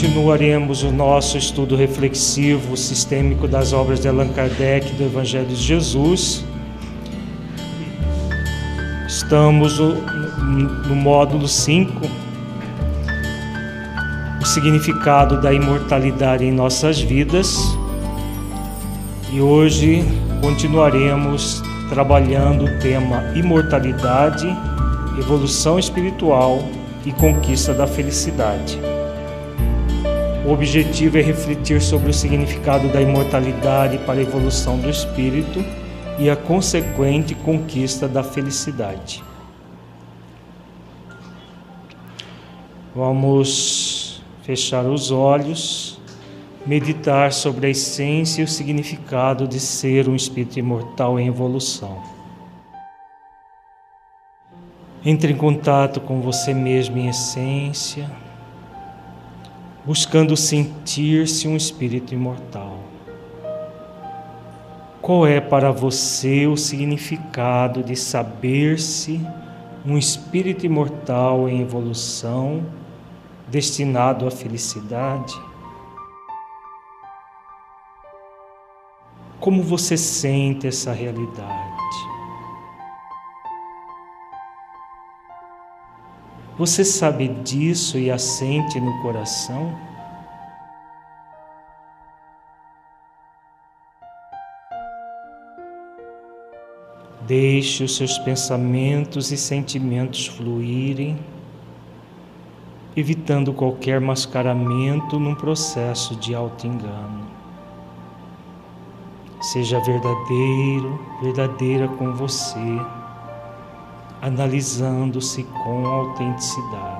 Continuaremos o nosso estudo reflexivo sistêmico das obras de Allan Kardec do Evangelho de Jesus. Estamos no módulo 5, o significado da imortalidade em nossas vidas. E hoje continuaremos trabalhando o tema imortalidade, evolução espiritual e conquista da felicidade. O objetivo é refletir sobre o significado da imortalidade para a evolução do espírito e a consequente conquista da felicidade. Vamos fechar os olhos, meditar sobre a essência e o significado de ser um espírito imortal em evolução. Entre em contato com você mesmo em essência buscando sentir-se um espírito imortal. Qual é para você o significado de saber-se um espírito imortal em evolução, destinado à felicidade? Como você sente essa realidade? Você sabe disso e a sente no coração? Deixe os seus pensamentos e sentimentos fluírem, evitando qualquer mascaramento num processo de auto-engano. Seja verdadeiro, verdadeira com você analisando-se com autenticidade.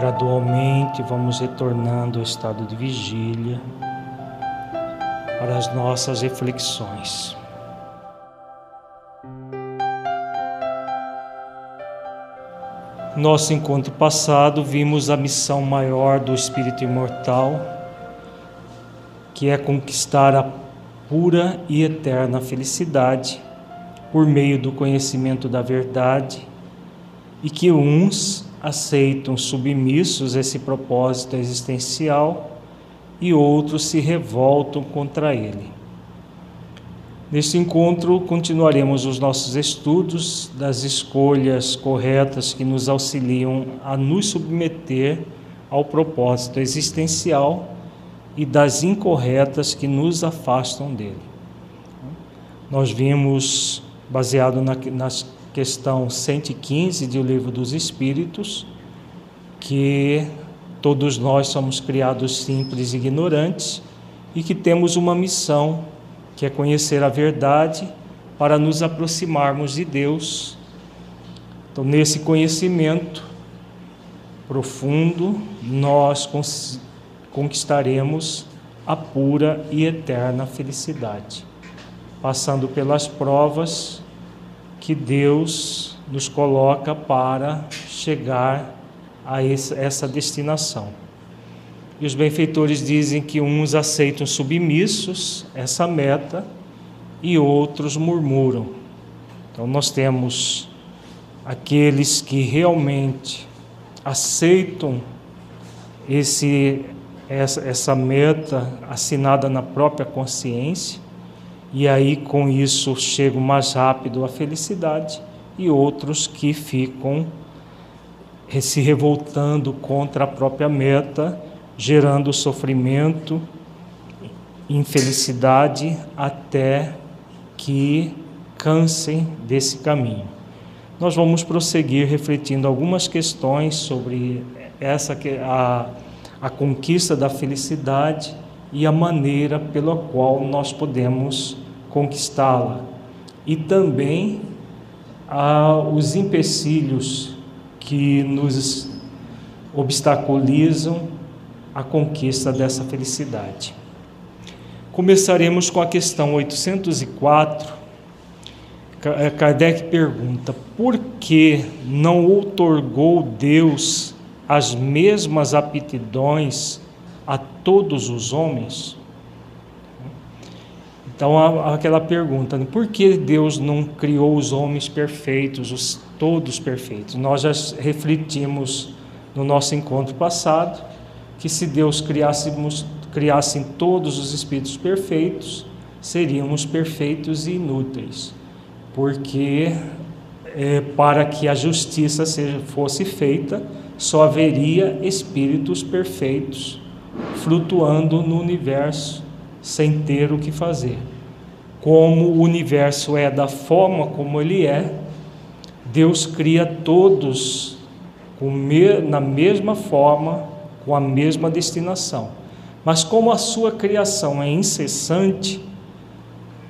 Gradualmente vamos retornando ao estado de vigília para as nossas reflexões. Nosso encontro passado vimos a missão maior do espírito imortal, que é conquistar a pura e eterna felicidade por meio do conhecimento da verdade e que uns aceitam submissos esse propósito existencial e outros se revoltam contra ele. Neste encontro, continuaremos os nossos estudos das escolhas corretas que nos auxiliam a nos submeter ao propósito existencial e das incorretas que nos afastam dele. Nós vimos, baseado na, nas questão 115 do Livro dos Espíritos, que todos nós somos criados simples e ignorantes e que temos uma missão, que é conhecer a verdade para nos aproximarmos de Deus. Então, nesse conhecimento profundo, nós conquistaremos a pura e eterna felicidade, passando pelas provas que Deus nos coloca para chegar a essa destinação. E os benfeitores dizem que uns aceitam submissos essa meta e outros murmuram. Então nós temos aqueles que realmente aceitam esse, essa, essa meta assinada na própria consciência, e aí com isso chegam mais rápido à felicidade, e outros que ficam se revoltando contra a própria meta, gerando sofrimento, infelicidade, até que cansem desse caminho. Nós vamos prosseguir refletindo algumas questões sobre essa a, a conquista da felicidade e a maneira pela qual nós podemos conquistá-la e também a, os empecilhos que nos obstaculizam a conquista dessa felicidade. Começaremos com a questão 804. Eh, Kardec pergunta: por que não outorgou Deus as mesmas aptidões todos os homens? Então, aquela pergunta: né, por que Deus não criou os homens perfeitos, os todos perfeitos? Nós já refletimos no nosso encontro passado que se Deus criássemos, criasse todos os espíritos perfeitos, seríamos perfeitos e inúteis, porque é, para que a justiça seja, fosse feita, só haveria espíritos perfeitos flutuando no universo sem ter o que fazer. Como o universo é da forma como ele é, Deus cria todos na mesma forma, com a mesma destinação. Mas como a sua criação é incessante,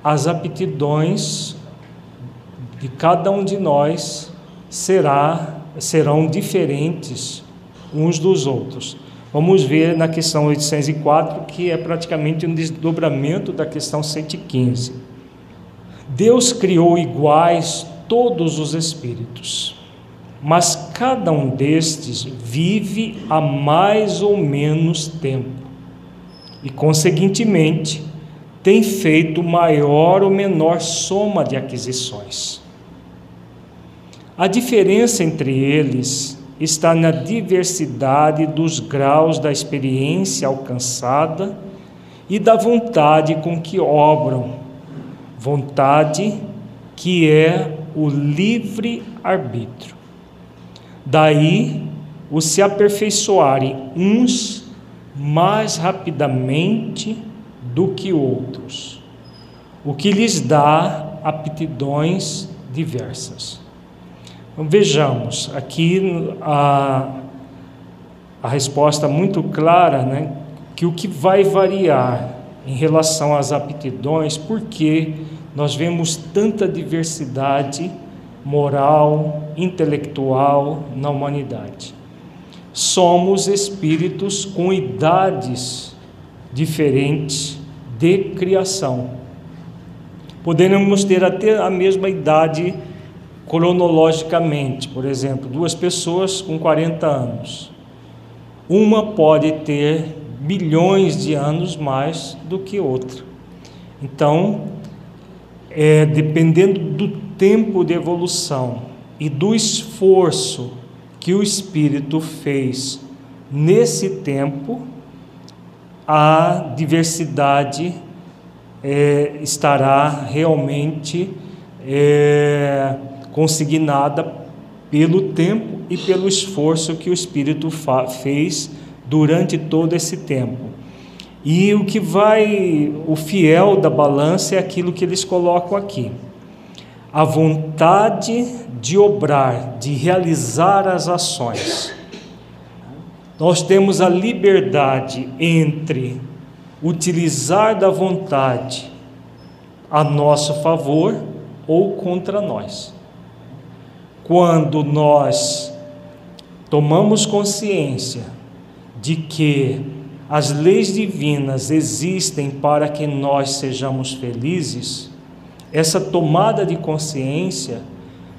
as aptidões de cada um de nós será, serão diferentes uns dos outros. Vamos ver na questão 804, que é praticamente um desdobramento da questão 115. Deus criou iguais todos os espíritos, mas cada um destes vive há mais ou menos tempo e, conseguintemente, tem feito maior ou menor soma de aquisições. A diferença entre eles está na diversidade dos graus da experiência alcançada e da vontade com que obram, vontade que é o livre arbítrio. Daí o se aperfeiçoarem uns mais rapidamente do que outros, o que lhes dá aptidões diversas. Então, vejamos aqui a, a resposta muito clara, né, que o que vai variar em relação às aptidões, porque nós vemos tanta diversidade moral, intelectual na humanidade. Somos espíritos com idades diferentes de criação. Podemos ter até a mesma idade cronologicamente, por exemplo, duas pessoas com 40 anos. Uma pode ter milhões de anos mais do que outra. Então, é, dependendo do tempo de evolução e do esforço que o espírito fez nesse tempo, a diversidade é, estará realmente é, consignada pelo tempo e pelo esforço que o Espírito fez durante todo esse tempo. E o que vai, o fiel da balança é aquilo que eles colocam aqui. A vontade de obrar, de realizar as ações. Nós temos a liberdade entre utilizar da vontade a nosso favor ou contra nós quando nós tomamos consciência de que as leis divinas existem para que nós sejamos felizes, essa tomada de consciência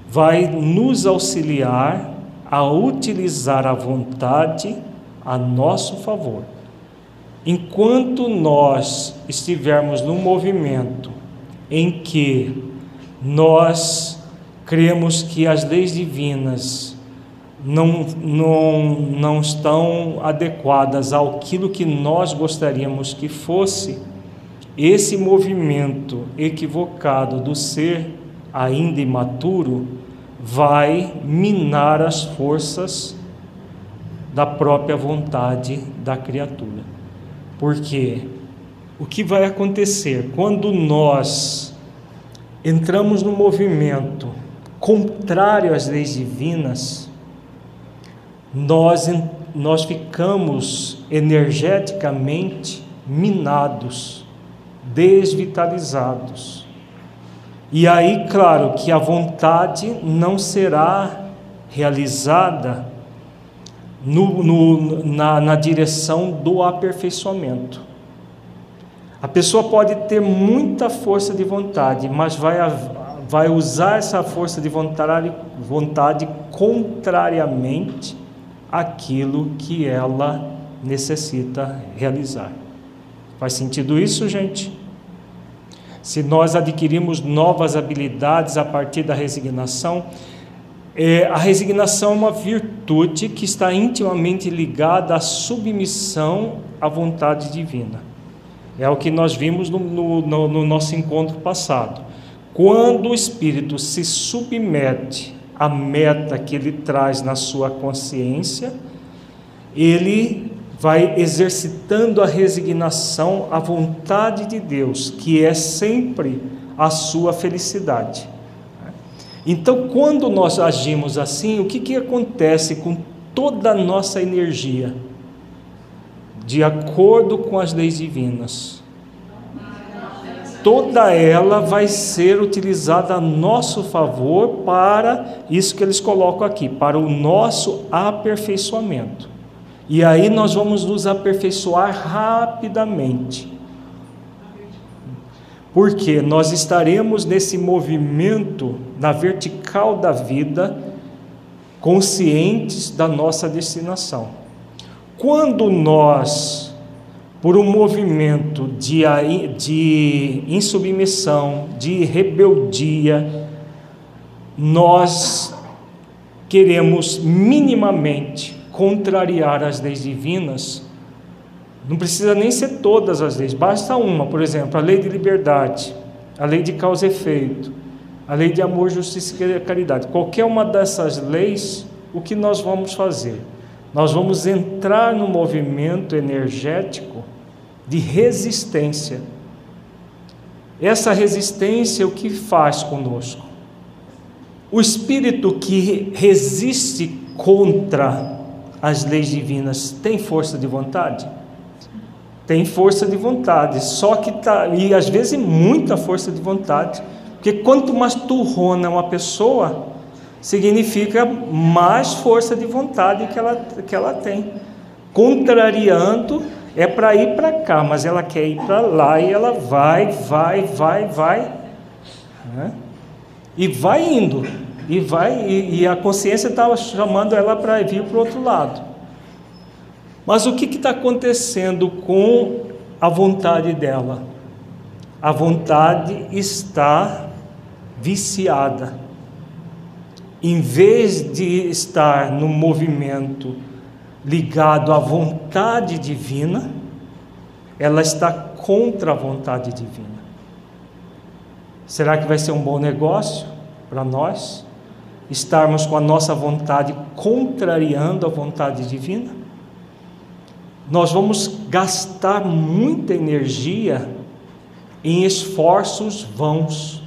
vai nos auxiliar a utilizar a vontade a nosso favor. Enquanto nós estivermos num movimento em que nós cremos que as leis divinas não, não, não estão adequadas ao que nós gostaríamos que fosse, esse movimento equivocado do ser ainda imaturo vai minar as forças da própria vontade da criatura. Porque o que vai acontecer quando nós entramos no movimento contrário às leis divinas, nós, nós ficamos energeticamente minados, desvitalizados. E aí, claro, que a vontade não será realizada no, no, na, na direção do aperfeiçoamento. A pessoa pode ter muita força de vontade, mas vai, vai usar essa força de vontade, vontade contrariamente àquilo que ela necessita realizar. Faz sentido isso, gente? Se nós adquirimos novas habilidades a partir da resignação, é, a resignação é uma virtude que está intimamente ligada à submissão à vontade divina. É o que nós vimos no, no, no nosso encontro passado. Quando o espírito se submete à meta que ele traz na sua consciência, ele vai exercitando a resignação à vontade de Deus, que é sempre a sua felicidade. Então, quando nós agimos assim, o que, que acontece com toda a nossa energia? De acordo com as leis divinas. Toda ela vai ser utilizada a nosso favor para isso que eles colocam aqui, para o nosso aperfeiçoamento. E aí nós vamos nos aperfeiçoar rapidamente porque nós estaremos nesse movimento na vertical da vida, conscientes da nossa destinação. Quando nós, por um movimento de, de insubmissão, de rebeldia, nós queremos minimamente contrariar as leis divinas, não precisa nem ser todas as leis, basta uma, por exemplo, a lei de liberdade, a lei de causa e efeito, a lei de amor, justiça e caridade. Qualquer uma dessas leis, o que nós vamos fazer? Nós vamos entrar no movimento energético de resistência. Essa resistência, o que faz conosco? O espírito que resiste contra as leis divinas tem força de vontade? tem força de vontade, só que tá, e às vezes muita força de vontade, porque quanto mais turrona uma pessoa, significa mais força de vontade que ela, que ela tem. Contrariando é para ir para cá, mas ela quer ir para lá e ela vai, vai, vai, vai, né? e vai indo, e vai, e, e a consciência está chamando ela para vir para o outro lado. Mas o que está acontecendo com a vontade dela? A vontade está viciada. Em vez de estar no movimento ligado à vontade divina, ela está contra a vontade divina. Será que vai ser um bom negócio para nós estarmos com a nossa vontade contrariando a vontade divina? nós vamos gastar muita energia em esforços vãos.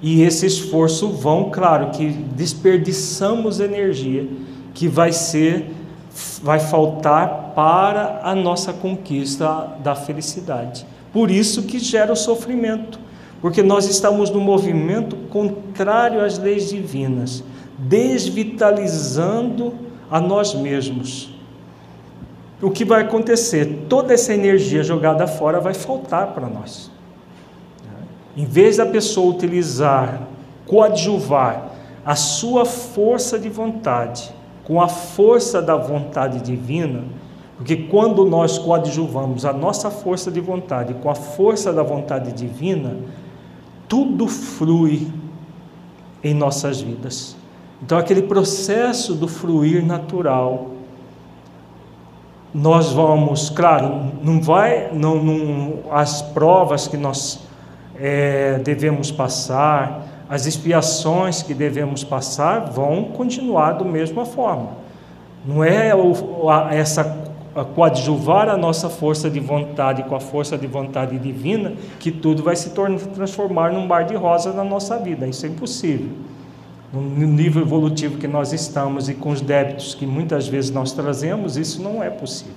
E esse esforço vão, claro, que desperdiçamos energia que vai ser vai faltar para a nossa conquista da felicidade. Por isso que gera o sofrimento, porque nós estamos no movimento contrário às leis divinas, desvitalizando a nós mesmos o que vai acontecer? Toda essa energia jogada fora vai faltar para nós. Em vez da pessoa utilizar, coadjuvar a sua força de vontade com a força da vontade divina, porque quando nós coadjuvamos a nossa força de vontade com a força da vontade divina, tudo flui, em nossas vidas. Então, aquele processo do fluir natural, nós vamos, claro, não vai, não, não as provas que nós é, devemos passar, as expiações que devemos passar vão continuar da mesma forma. Não é o, a, essa a coadjuvar a nossa força de vontade com a força de vontade divina que tudo vai se transformar num bar de rosa na nossa vida. Isso é impossível. No nível evolutivo que nós estamos e com os débitos que muitas vezes nós trazemos, isso não é possível.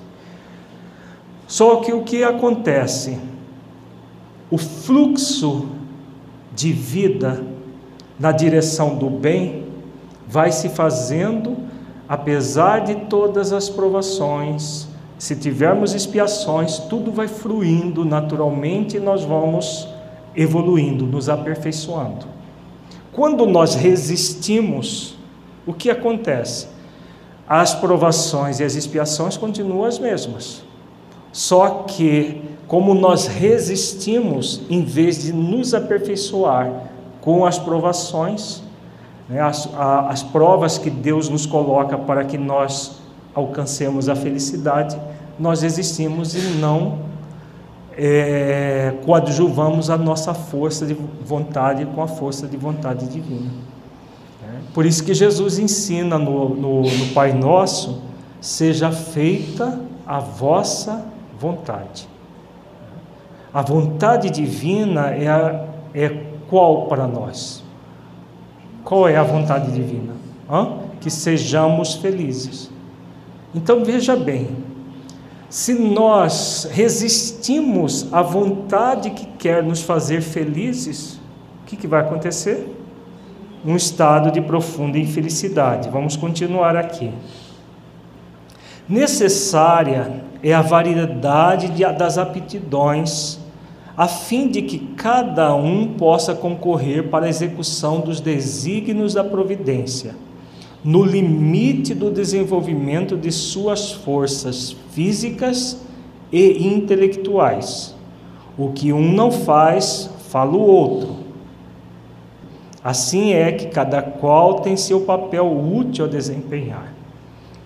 Só que o que acontece? O fluxo de vida na direção do bem vai se fazendo apesar de todas as provações, se tivermos expiações, tudo vai fluindo naturalmente e nós vamos evoluindo, nos aperfeiçoando. Quando nós resistimos, o que acontece? As provações e as expiações continuam as mesmas. Só que, como nós resistimos, em vez de nos aperfeiçoar com as provações, né, as, a, as provas que Deus nos coloca para que nós alcancemos a felicidade, nós existimos e não é, coadjuvamos a nossa força de vontade com a força de vontade divina. É, por isso que Jesus ensina no, no, no Pai Nosso: seja feita a vossa vontade. A vontade divina é, a, é qual para nós? Qual é a vontade divina? Hã? Que sejamos felizes. Então veja bem, se nós resistimos à vontade que quer nos fazer felizes, o que, que vai acontecer? Um estado de profunda infelicidade. Vamos continuar aqui. Necessária é a variedade de, das aptidões a fim de que cada um possa concorrer para a execução dos desígnios da providência, no limite do desenvolvimento de suas forças físicas e intelectuais. O que um não faz, fala o outro. Assim é que cada qual tem seu papel útil a desempenhar.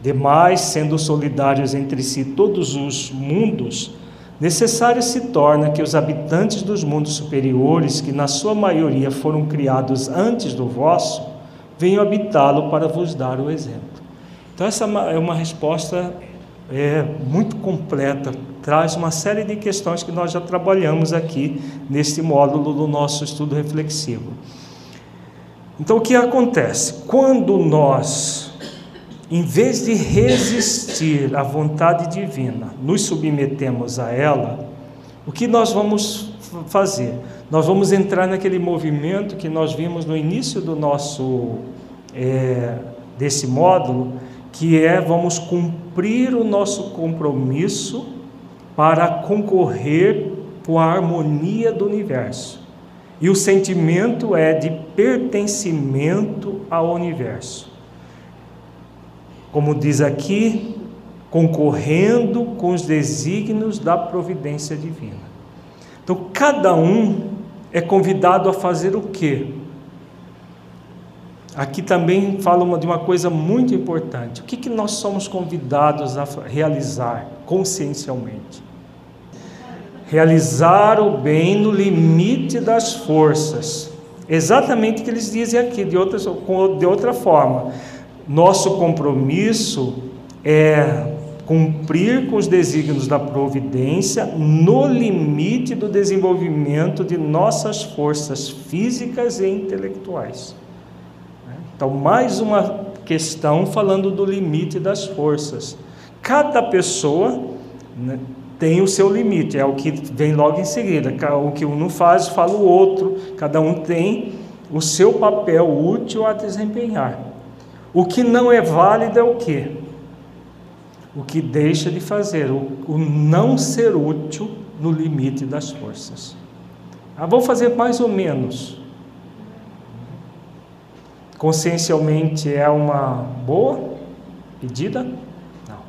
Demais, sendo solidários entre si todos os mundos, Necessário se torna que os habitantes dos mundos superiores, que na sua maioria foram criados antes do vosso, venham habitá-lo para vos dar o exemplo. Então, essa é uma resposta é, muito completa, traz uma série de questões que nós já trabalhamos aqui neste módulo do nosso estudo reflexivo. Então, o que acontece? Quando nós em vez de resistir à vontade divina, nos submetemos a ela, o que nós vamos fazer? Nós vamos entrar naquele movimento que nós vimos no início do nosso é, desse módulo, que é vamos cumprir o nosso compromisso para concorrer com a harmonia do universo. E o sentimento é de pertencimento ao universo como diz aqui, concorrendo com os desígnios da providência divina. Então, cada um é convidado a fazer o quê? Aqui também fala de uma coisa muito importante. O que, que nós somos convidados a realizar consciencialmente? Realizar o bem no limite das forças. Exatamente o que eles dizem aqui, de outra, de outra forma nosso compromisso é cumprir com os desígnios da providência no limite do desenvolvimento de nossas forças físicas e intelectuais. Então, mais uma questão falando do limite das forças. Cada pessoa né, tem o seu limite, é o que vem logo em seguida. O que um não faz, fala o outro. Cada um tem o seu papel útil a desempenhar. O que não é válido é o que? O que deixa de fazer, o, o não ser útil no limite das forças. Ah, vou fazer mais ou menos. Consciencialmente é uma boa pedida? Não.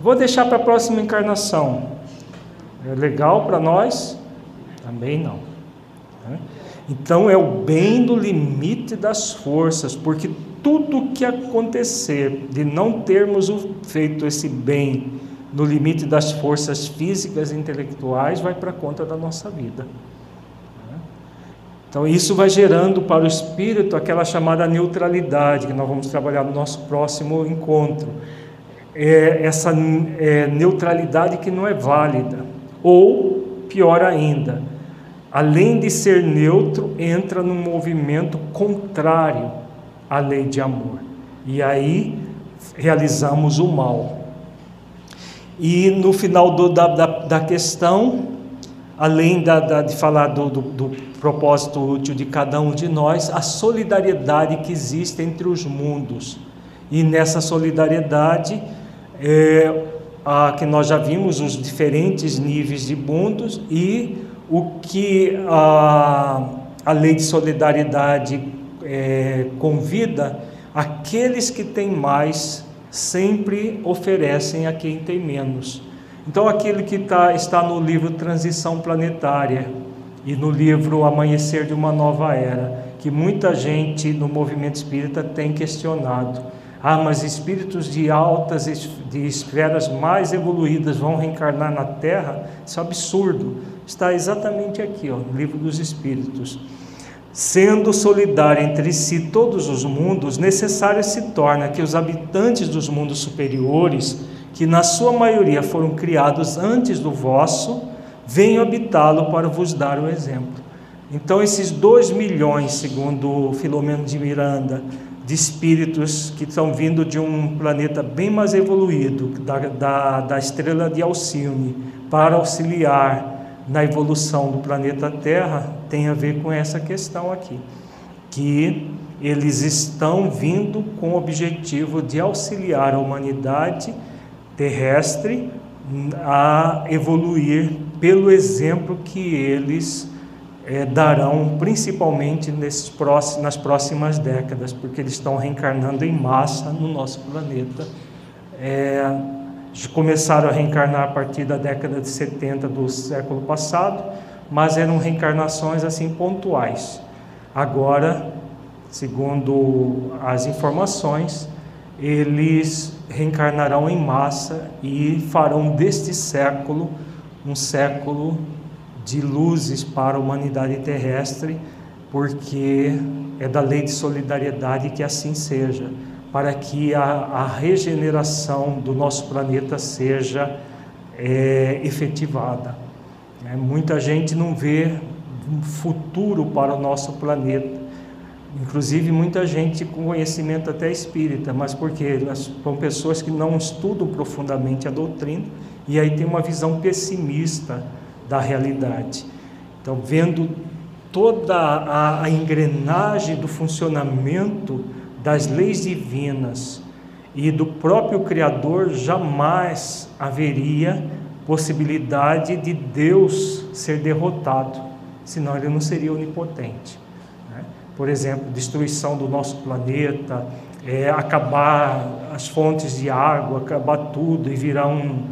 Vou deixar para a próxima encarnação. É legal para nós? Também não. Então é o bem do limite das forças, porque tudo que acontecer de não termos feito esse bem no limite das forças físicas e intelectuais vai para conta da nossa vida. Então, isso vai gerando para o espírito aquela chamada neutralidade, que nós vamos trabalhar no nosso próximo encontro. É essa é, neutralidade que não é válida. Ou, pior ainda, além de ser neutro, entra num movimento contrário à lei de amor. E aí realizamos o mal. E no final do, da, da, da, questão, além da, da de falar do, do, do propósito útil de cada um de nós, a solidariedade que existe entre os mundos. E nessa solidariedade, é, a, que nós já vimos os diferentes níveis de mundos e o que a, a lei de solidariedade é, convida, aqueles que têm mais sempre oferecem a quem tem menos. Então, aquele que tá, está no livro Transição Planetária, e no livro Amanhecer de uma Nova Era, que muita gente no movimento espírita tem questionado. Ah, mas espíritos de altas, de esferas mais evoluídas vão reencarnar na Terra? Isso é um absurdo. Está exatamente aqui, ó, no livro dos Espíritos. Sendo solidário entre si todos os mundos, necessário se torna que os habitantes dos mundos superiores, que na sua maioria foram criados antes do vosso, venho habitá-lo para vos dar o exemplo. Então, esses dois milhões, segundo Filomeno de Miranda, de espíritos que estão vindo de um planeta bem mais evoluído, da, da, da estrela de Alcione, para auxiliar na evolução do planeta Terra, tem a ver com essa questão aqui, que eles estão vindo com o objetivo de auxiliar a humanidade terrestre a evoluir pelo exemplo que eles é, darão, principalmente nesses próximos, nas próximas décadas, porque eles estão reencarnando em massa no nosso planeta. É, começaram a reencarnar a partir da década de 70 do século passado, mas eram reencarnações assim pontuais. Agora, segundo as informações, eles reencarnarão em massa e farão deste século um século de luzes para a humanidade terrestre, porque é da lei de solidariedade que assim seja, para que a, a regeneração do nosso planeta seja é, efetivada. É, muita gente não vê um futuro para o nosso planeta Inclusive, muita gente com conhecimento até espírita, mas porque são pessoas que não estudam profundamente a doutrina e aí tem uma visão pessimista da realidade. Então, vendo toda a, a engrenagem do funcionamento das leis divinas e do próprio Criador, jamais haveria possibilidade de Deus ser derrotado, senão ele não seria onipotente por exemplo, destruição do nosso planeta, é, acabar as fontes de água, acabar tudo e virar um.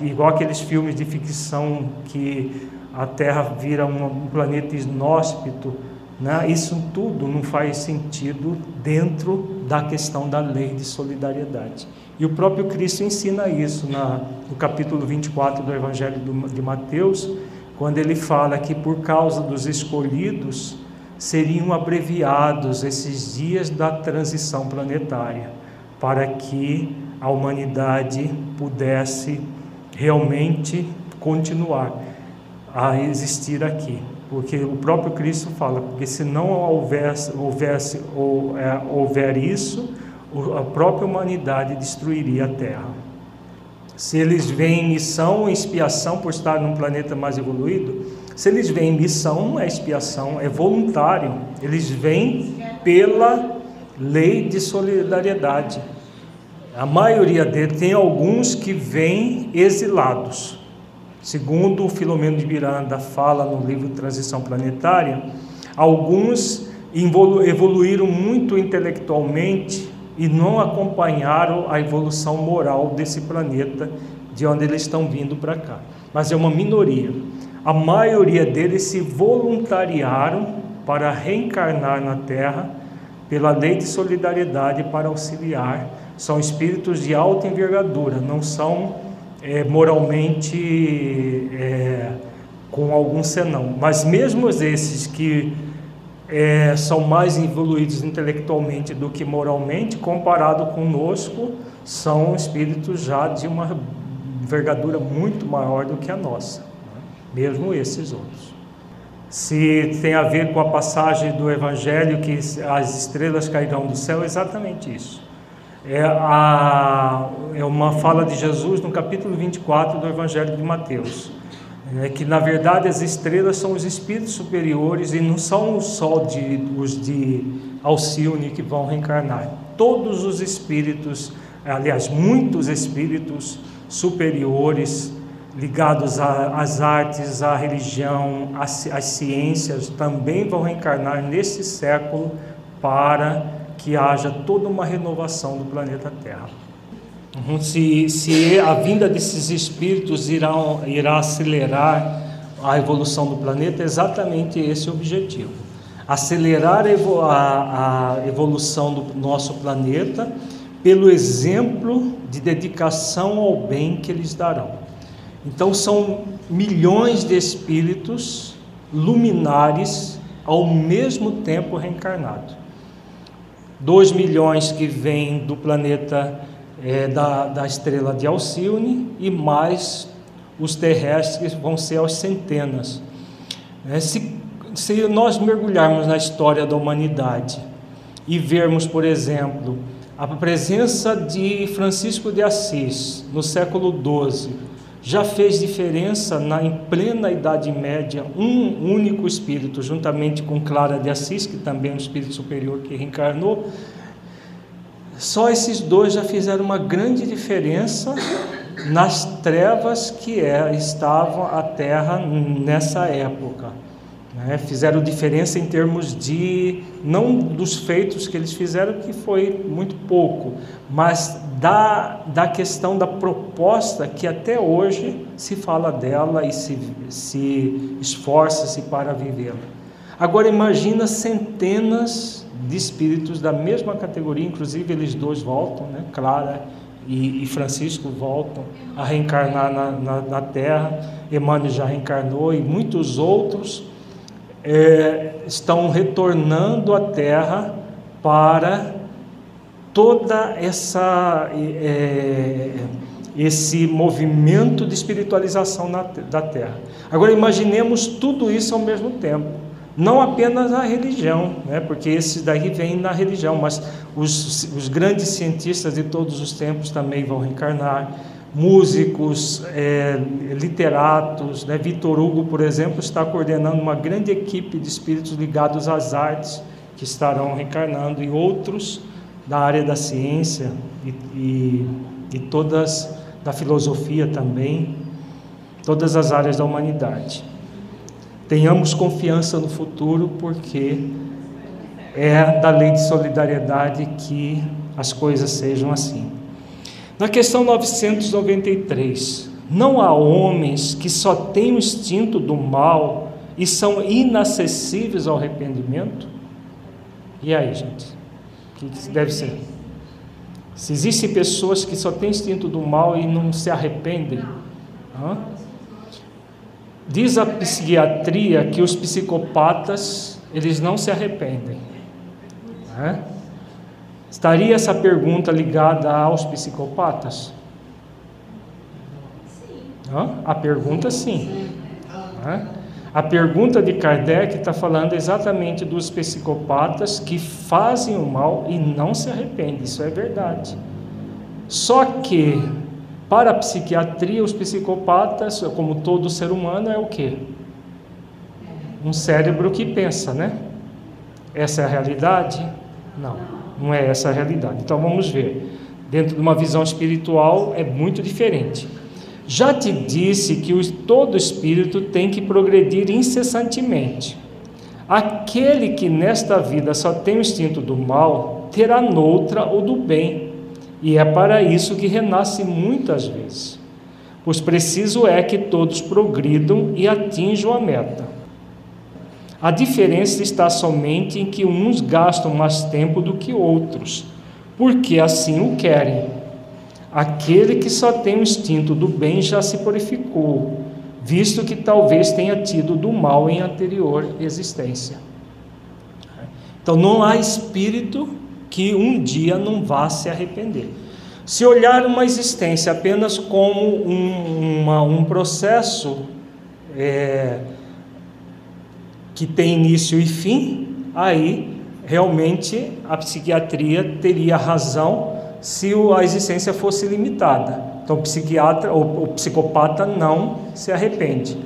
igual aqueles filmes de ficção que a Terra vira um planeta inóspito. Né? Isso tudo não faz sentido dentro da questão da lei de solidariedade. E o próprio Cristo ensina isso na, no capítulo 24 do Evangelho de Mateus, quando ele fala que por causa dos escolhidos, seriam abreviados esses dias da transição planetária, para que a humanidade pudesse realmente continuar a existir aqui. Porque o próprio Cristo fala, porque se não houvesse, houvesse ou, é, houver isso, a própria humanidade destruiria a Terra. Se eles veem missão e expiação por estar num planeta mais evoluído, se eles vêm missão, não é expiação, é voluntário. Eles vêm pela lei de solidariedade. A maioria deles tem alguns que vêm exilados. Segundo o Filomeno de Miranda fala no livro Transição Planetária, alguns evoluíram muito intelectualmente e não acompanharam a evolução moral desse planeta de onde eles estão vindo para cá. Mas é uma minoria a maioria deles se voluntariaram para reencarnar na Terra pela lei de solidariedade para auxiliar. São espíritos de alta envergadura, não são é, moralmente é, com algum senão. Mas mesmo esses que é, são mais evoluídos intelectualmente do que moralmente, comparado conosco, são espíritos já de uma envergadura muito maior do que a nossa, né? mesmo esses outros. Se tem a ver com a passagem do Evangelho que as estrelas cairão do céu, é exatamente isso. É, a, é uma fala de Jesus no capítulo 24 do Evangelho de Mateus. É que na verdade as estrelas são os espíritos superiores e não são só de, os de Alcione que vão reencarnar. Todos os espíritos, aliás, muitos espíritos superiores ligados às artes, à religião, às, ciências, também vão reencarnar nesse século para que haja toda uma renovação do planeta Terra. Uhum. Se, se a vinda desses espíritos irá, irá acelerar a evolução do planeta, é exatamente esse o objetivo. Acelerar a, a evolução do nosso planeta pelo exemplo de dedicação ao bem que eles darão. Então, são milhões de espíritos luminares ao mesmo tempo reencarnados. Dois milhões que vêm do planeta é, da, da estrela de Alcione e mais os terrestres vão ser aos centenas. É, se, se nós mergulharmos na história da humanidade e vermos, por exemplo, a presença de Francisco de Assis no século XII já fez diferença na em plena Idade Média um único espírito, juntamente com Clara de Assis, que também é um espírito superior que reencarnou. Só esses dois já fizeram uma grande diferença nas trevas que é, estavam a Terra nessa época. Né? Fizeram diferença em termos de, não dos feitos que eles fizeram, que foi muito pouco, mas da, da questão da proposta que até hoje se fala dela e se, se esforça-se para vivê-la. Agora imagina centenas de espíritos da mesma categoria, inclusive eles dois voltam, né? Clara e, e Francisco voltam a reencarnar na, na, na Terra, Emmanuel já reencarnou e muitos outros é, estão retornando à Terra para toda essa é, esse movimento de espiritualização na, da Terra. Agora imaginemos tudo isso ao mesmo tempo, não apenas a religião, né? porque esse daí vem na religião, mas os, os grandes cientistas de todos os tempos também vão reencarnar músicos, é, literatos. Né? Vitor Hugo, por exemplo, está coordenando uma grande equipe de espíritos ligados às artes que estarão reencarnando, e outros da área da ciência e, e, e todas da filosofia também, todas as áreas da humanidade. Tenhamos confiança no futuro, porque é da lei de solidariedade que as coisas sejam assim. Na questão 993, não há homens que só têm o instinto do mal e são inacessíveis ao arrependimento? E aí, gente? Que deve ser? Se existem pessoas que só têm instinto do mal e não se arrependem, hã? diz a psiquiatria que os psicopatas eles não se arrependem. Né? Estaria essa pergunta ligada aos psicopatas? Hã? A pergunta sim. Hã? A pergunta de Kardec está falando exatamente dos psicopatas que fazem o mal e não se arrependem, isso é verdade. Só que, para a psiquiatria, os psicopatas, como todo ser humano, é o quê? Um cérebro que pensa, né? Essa é a realidade? Não, não é essa a realidade. Então vamos ver. Dentro de uma visão espiritual é muito diferente. Já te disse que o, todo espírito tem que progredir incessantemente. Aquele que nesta vida só tem o instinto do mal, terá noutra o do bem, e é para isso que renasce muitas vezes. Pois preciso é que todos progridam e atinjam a meta. A diferença está somente em que uns gastam mais tempo do que outros, porque assim o querem. Aquele que só tem o instinto do bem já se purificou, visto que talvez tenha tido do mal em anterior existência. Então não há espírito que um dia não vá se arrepender. Se olhar uma existência apenas como um, uma, um processo é, que tem início e fim, aí realmente a psiquiatria teria razão se a existência fosse limitada. Então, o psiquiatra ou o psicopata não se arrepende.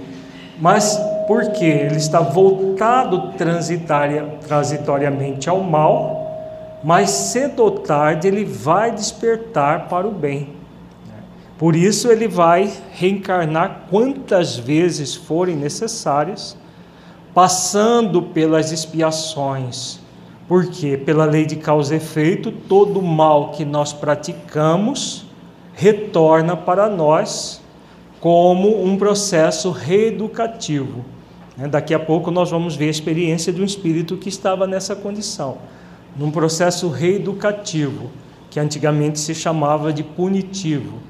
Mas porque ele está voltado transitoriamente ao mal, mas cedo ou tarde ele vai despertar para o bem. Por isso ele vai reencarnar quantas vezes forem necessárias passando pelas expiações. Porque pela lei de causa e efeito, todo mal que nós praticamos retorna para nós como um processo reeducativo. Né, daqui a pouco nós vamos ver a experiência de um espírito que estava nessa condição, num processo reeducativo, que antigamente se chamava de punitivo,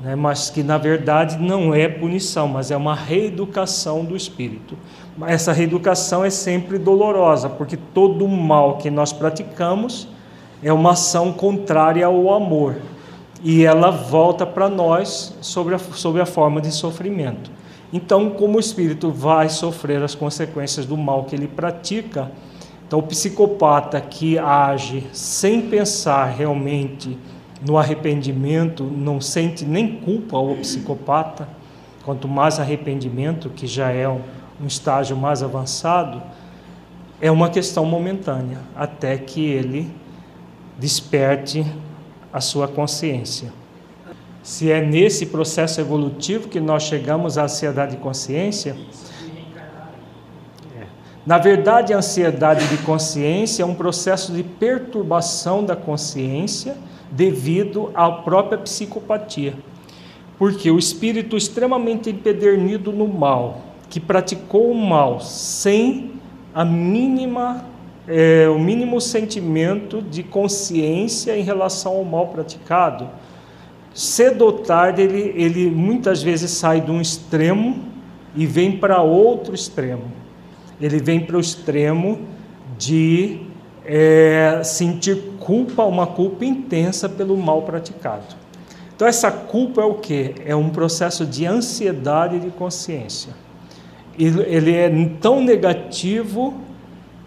né? mas que na verdade não é punição, mas é uma reeducação do espírito essa reeducação é sempre dolorosa, porque todo mal que nós praticamos é uma ação contrária ao amor e ela volta para nós sobre a, sobre a forma de sofrimento. Então, como o espírito vai sofrer as consequências do mal que ele pratica, então o psicopata que age sem pensar realmente no arrependimento, não sente nem culpa ao psicopata, quanto mais arrependimento, que já é um um estágio mais avançado, é uma questão momentânea, até que ele desperte a sua consciência. Se é nesse processo evolutivo que nós chegamos à ansiedade de consciência, é. na verdade, a ansiedade de consciência é um processo de perturbação da consciência devido à própria psicopatia. Porque o espírito extremamente empedernido no mal, que praticou o mal sem a mínima é, o mínimo sentimento de consciência em relação ao mal praticado, cedo ou tarde ele, ele muitas vezes sai de um extremo e vem para outro extremo. Ele vem para o extremo de é, sentir culpa, uma culpa intensa pelo mal praticado. Então essa culpa é o que? É um processo de ansiedade de consciência ele é tão negativo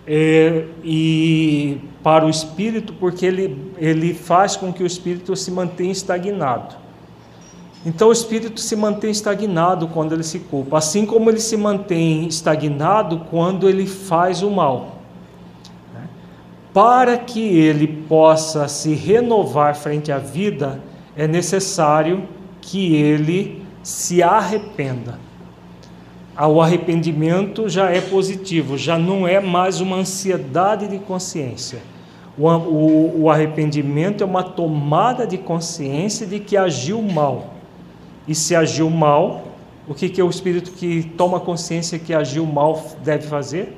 é, e para o espírito porque ele, ele faz com que o espírito se mantenha estagnado. Então o espírito se mantém estagnado quando ele se culpa, assim como ele se mantém estagnado quando ele faz o mal. Né? Para que ele possa se renovar frente à vida, é necessário que ele se arrependa o arrependimento já é positivo, já não é mais uma ansiedade de consciência. O, o, o, arrependimento é uma tomada de consciência de que agiu mal. E se agiu mal, o que, que é o espírito que toma consciência que agiu mal deve fazer?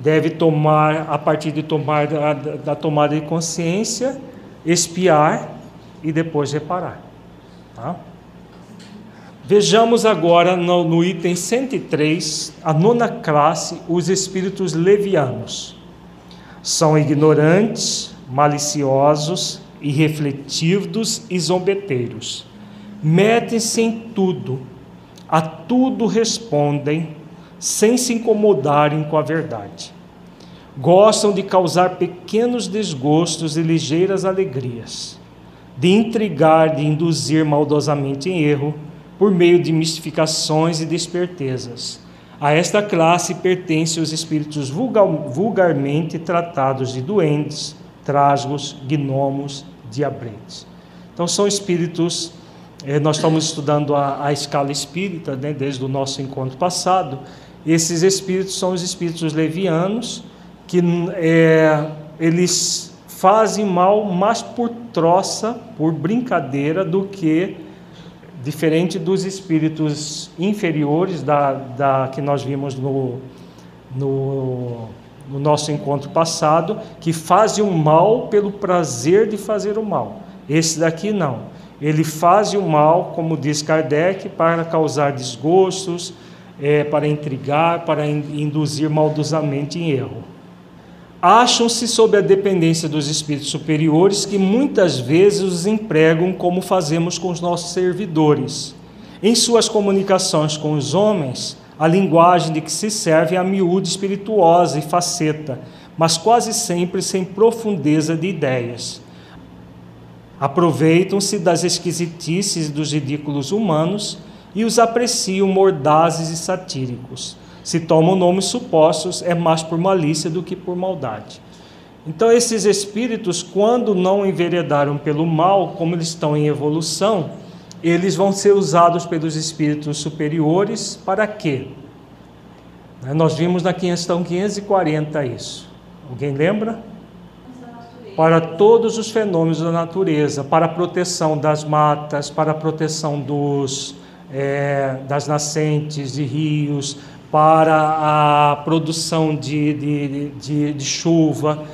Deve tomar, a partir de tomar da, da tomada de consciência, espiar e depois reparar. Tá? Vejamos agora no, no, item 103, a nona classe, os espíritos levianos. São ignorantes, maliciosos, irrefletidos e zombeteiros. Metem-se em tudo, a tudo respondem, sem se incomodarem com a verdade. Gostam de causar pequenos desgostos e ligeiras alegrias, de intrigar, de induzir maldosamente em erro por meio de mistificações e despertezas. A esta classe pertencem os espíritos vulgar, vulgarmente tratados de duendes, trasgos, gnomos, diabretes. Então, são espíritos. Eh, nós estamos estudando a, a escala espírita né, desde o nosso encontro passado. Esses espíritos são os espíritos levianos, que é, eles fazem mal mais por troça, por brincadeira, do que diferente dos espíritos inferiores da, da que nós vimos no, no, no nosso encontro passado, que fazem o mal pelo prazer de fazer o mal. Esse daqui não. Ele faz o mal, como diz Kardec, para causar desgostos, é, para intrigar, para induzir maldosamente em erro. Acham-se sob a dependência dos espíritos superiores que muitas vezes os empregam como fazemos com os nossos servidores. Em suas comunicações com os homens, a linguagem de que se serve é a miúde espirituosa e faceta, mas quase sempre sem profundeza de ideias. Aproveitam-se das esquisitices dos ridículos humanos e os apreciam mordazes e satíricos. Se tomam nomes supostos, é mais por malícia do que por maldade. Então, esses espíritos, quando não enveredaram pelo mal, como eles estão em evolução, eles vão ser usados pelos espíritos superiores para quê? Né, nós vimos na questão 540 isso. Alguém lembra? Para todos os fenômenos da natureza, para a proteção das matas, para a proteção dos, é, das nascentes de rios, para a produção de, de, de, de chuva.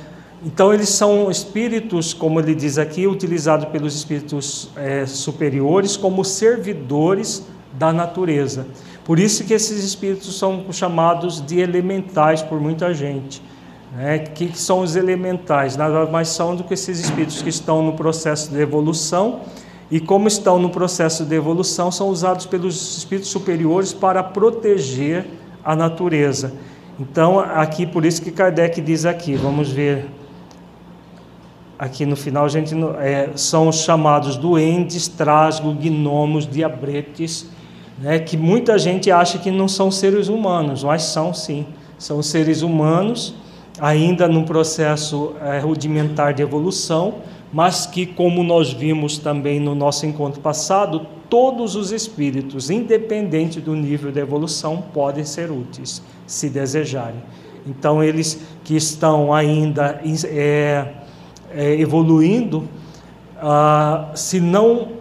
Então, eles são espíritos, como ele diz aqui, utilizados pelos espíritos é, superiores como servidores da natureza. Por isso que esses espíritos são chamados de elementais por muita gente. Né? Que, que são os elementais? Nada mais são do que esses espíritos que estão no processo de evolução e como estão no processo de evolução, são usados pelos espíritos superiores para proteger a natureza. Então, aqui, por isso que Kardec diz aqui, vamos ver aqui no final, a gente é, são os chamados duendes, trasgo, gnomos, diabretes, né, que muita gente acha que não são seres humanos, mas são sim, são seres humanos, ainda num processo é, rudimentar de evolução, mas que, como nós vimos também no nosso encontro passado, todos os espíritos, independente do nível de evolução, podem ser úteis, se desejarem. Então, eles que estão ainda é, é, evoluindo, ah, se não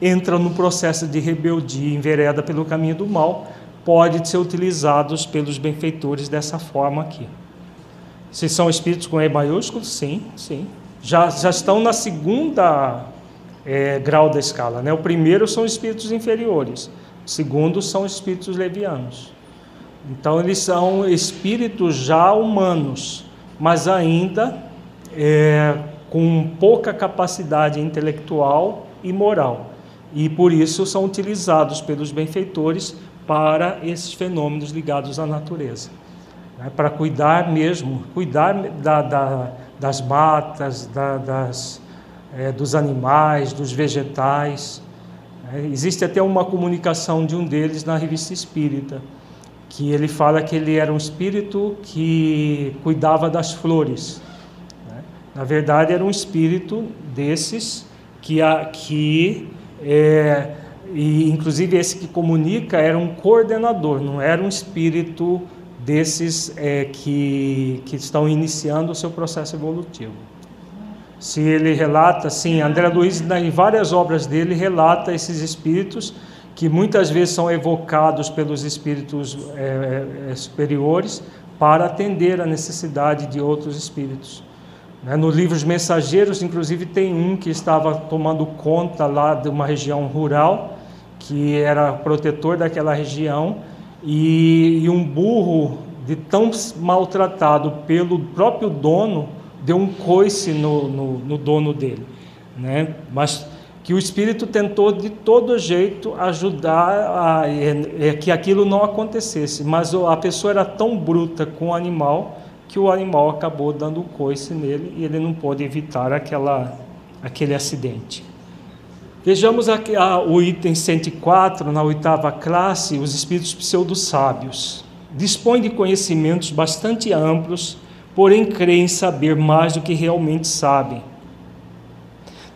entram no processo de rebeldia, envereda pelo caminho do mal, podem ser utilizados pelos benfeitores dessa forma aqui. Se são espíritos com E maiúsculo, sim, sim já, já estão na segunda é, grau da escala. Né? O primeiro são espíritos inferiores, o segundo são espíritos levianos. Então, eles são espíritos já humanos, mas ainda é, com pouca capacidade intelectual e moral. E por isso são utilizados pelos benfeitores para esses fenômenos ligados à natureza. Né? Para cuidar mesmo, cuidar da, da das matas, da, das, é, dos animais, dos vegetais. É, existe até uma comunicação de um deles na revista Espírita, que ele fala que ele era um espírito que cuidava das flores. Né? Na verdade, era um espírito desses que, a, que é, e inclusive esse que comunica era um coordenador, não era um espírito desses é, que, que estão iniciando o seu processo evolutivo. Se ele relata, sim, André Luiz, em várias obras dele, relata esses espíritos que muitas vezes são evocados pelos espíritos é, é, superiores para atender a necessidade de outros espíritos. Né? No livro Os Mensageiros, inclusive, tem um que estava tomando conta lá de uma região rural, que era protetor daquela região, e, e um burro de tão maltratado pelo próprio dono deu um coice no, no, no dono dele, né? Mas que o espírito tentou de todo jeito ajudar a, é, é, que aquilo não acontecesse, mas a pessoa era tão bruta com o animal que o animal acabou dando um coice nele e ele não pôde evitar aquela, aquele acidente. Vejamos aqui ah, o item 104, na oitava classe, os espíritos pseudo-sábios. Dispõem de conhecimentos bastante amplos, porém creem saber mais do que realmente sabem.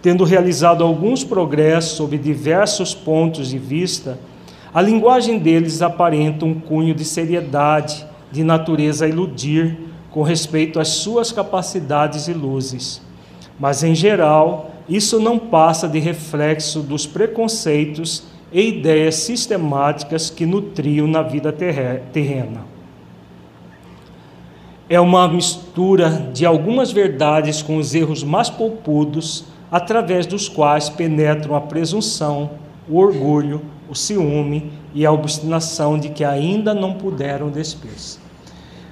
Tendo realizado alguns progressos sobre diversos pontos de vista, a linguagem deles aparenta um cunho de seriedade, de natureza a iludir, com respeito às suas capacidades e luzes. Mas, em geral, isso não passa de reflexo dos preconceitos e ideias sistemáticas que nutriam na vida terrena. é uma mistura de algumas verdades com os erros mais polpudos, através dos quais penetram a presunção, o orgulho, o ciúme e a obstinação de que ainda não puderam despir-se.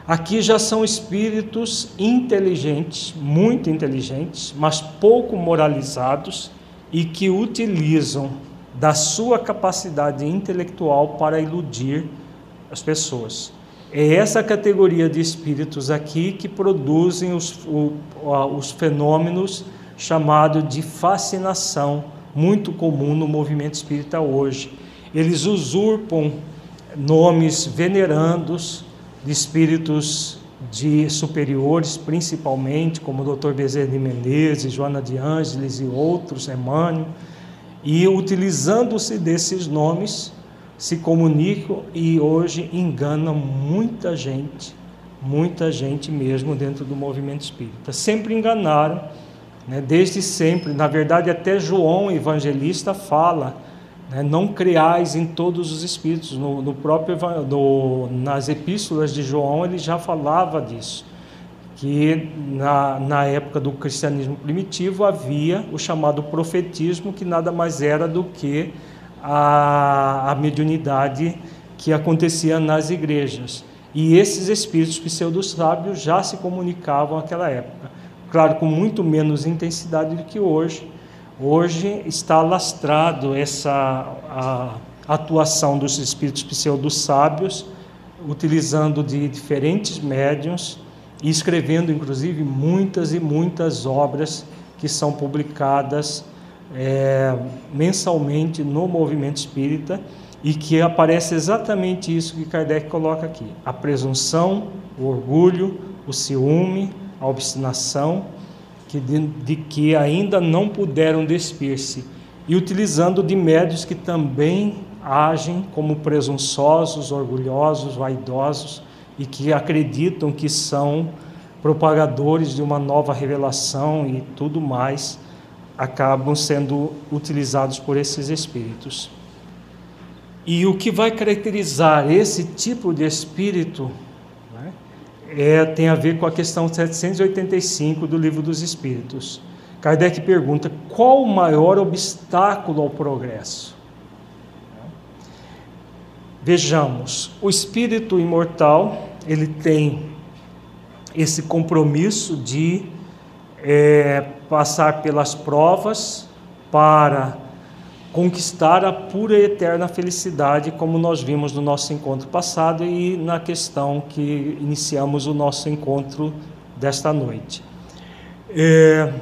Aqui já são espíritos inteligentes, muito inteligentes, mas pouco moralizados e que utilizam da sua capacidade intelectual para iludir as pessoas. É essa categoria de espíritos aqui que produzem os, os fenômenos chamados de fascinação, muito comum no movimento espírita hoje. Eles usurpam nomes venerandos de espíritos de superiores, principalmente, como o Dr. Bezerra de Menezes, Joana de Ângeles e outros, Emmanuel, e utilizando-se desses nomes, se comunicam e hoje enganam muita gente, muita gente mesmo dentro do movimento espírita. Sempre enganaram, né, desde sempre. Na verdade, até João Evangelista fala: né, não creais em todos os espíritos. No, no próprio no, nas epístolas de João ele já falava disso que na, na época do cristianismo primitivo havia o chamado profetismo, que nada mais era do que a, a mediunidade que acontecia nas igrejas. E esses espíritos pseudo-sábios já se comunicavam naquela época. Claro, com muito menos intensidade do que hoje. Hoje está lastrado essa atuação dos espíritos pseudo-sábios, utilizando de diferentes médiums e escrevendo, inclusive, muitas e muitas obras que são publicadas é, mensalmente no movimento espírita e que aparece exatamente isso que Kardec coloca aqui: a presunção, o orgulho, o ciúme, a obstinação, que de, de que ainda não puderam despir-se, e utilizando de médios que também agem como presunçosos, orgulhosos, vaidosos e que acreditam que são propagadores de uma nova revelação e tudo mais acabam sendo utilizados por esses espíritos. E o que vai caracterizar esse tipo de espírito é, tem a ver com a questão 785 do Livro dos Espíritos. Kardec pergunta: qual o maior obstáculo ao progresso? Vejamos, o espírito imortal ele tem esse compromisso de é, passar pelas provas para conquistar a pura e eterna felicidade, como nós vimos no nosso encontro passado e na questão que iniciamos o nosso encontro desta noite. É,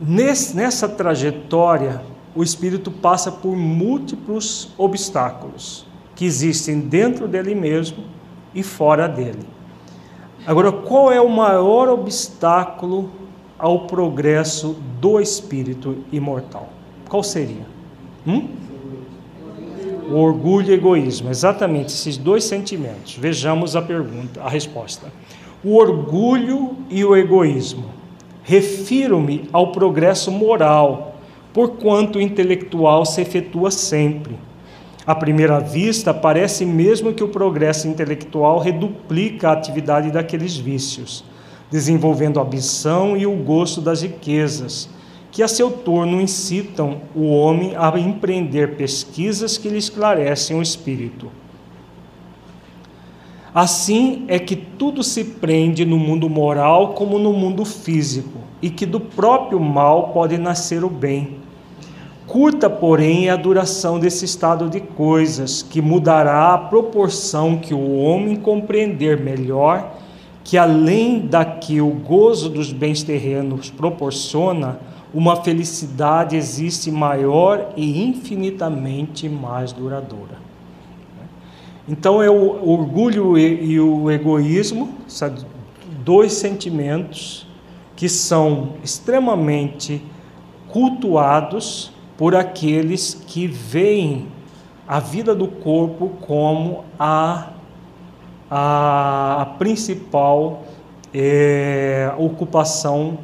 nesse, nessa trajetória, o espírito passa por múltiplos obstáculos que existem dentro dele mesmo e fora dele. Agora, qual é o maior obstáculo ao progresso do espírito imortal? Qual seria? Hum? O orgulho e egoísmo, exatamente esses dois sentimentos. Vejamos a pergunta, a resposta. O orgulho e o egoísmo. Refiro-me ao progresso moral, porquanto o intelectual se efetua sempre. À primeira vista, parece mesmo que o progresso intelectual reduplica a atividade daqueles vícios desenvolvendo a ambição e o gosto das riquezas, que a seu turno incitam o homem a empreender pesquisas que lhe esclarecem o espírito. Assim é que tudo se prende no mundo moral como no mundo físico, e que do próprio mal pode nascer o bem. Curta, porém, é a duração desse estado de coisas, que mudará a proporção que o homem compreender melhor que além da que o gozo dos bens terrenos proporciona, uma felicidade existe maior e infinitamente mais duradoura. Então é o orgulho e o egoísmo, dois sentimentos que são extremamente cultuados por aqueles que veem a vida do corpo como a a, a principal é, ocupação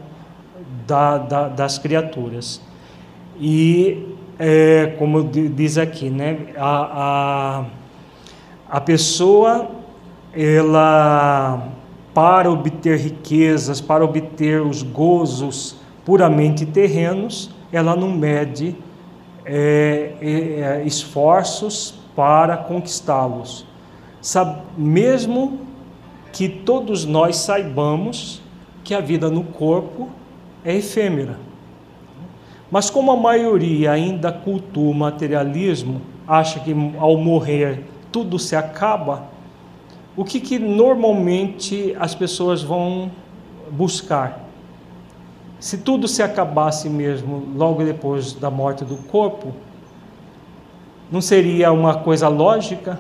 da, da, das criaturas. E, é, como diz aqui, né, a, a, a pessoa ela para obter riquezas, para obter os gozos puramente terrenos, ela não mede é, é, esforços para conquistá-los. Mesmo que todos nós saibamos que a vida no corpo é efêmera. Mas como a maioria ainda cultua o materialismo, acha que ao morrer tudo se acaba, o que, que normalmente as pessoas vão buscar? Se tudo se acabasse mesmo logo depois da morte do corpo, não seria uma coisa lógica?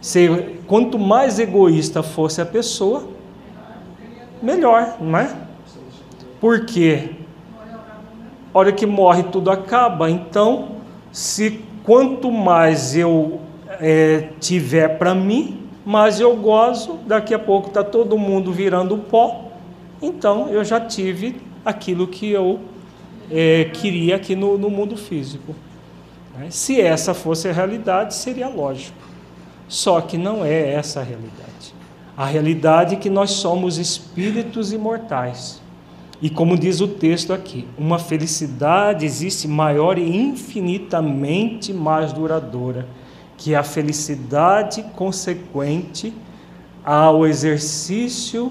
Se, quanto mais egoísta fosse a pessoa, melhor, não é? Porque a hora que morre tudo acaba. Então, se quanto mais eu é, tiver para mim, mas eu gozo, daqui a pouco está todo mundo virando pó, então eu já tive aquilo que eu é, queria aqui no, no mundo físico. Né? Se essa fosse a realidade, seria lógico. Só que não é essa a realidade. A realidade é que nós somos espíritos imortais. E como diz o texto aqui, uma felicidade existe maior e infinitamente mais duradoura que a felicidade consequente ao exercício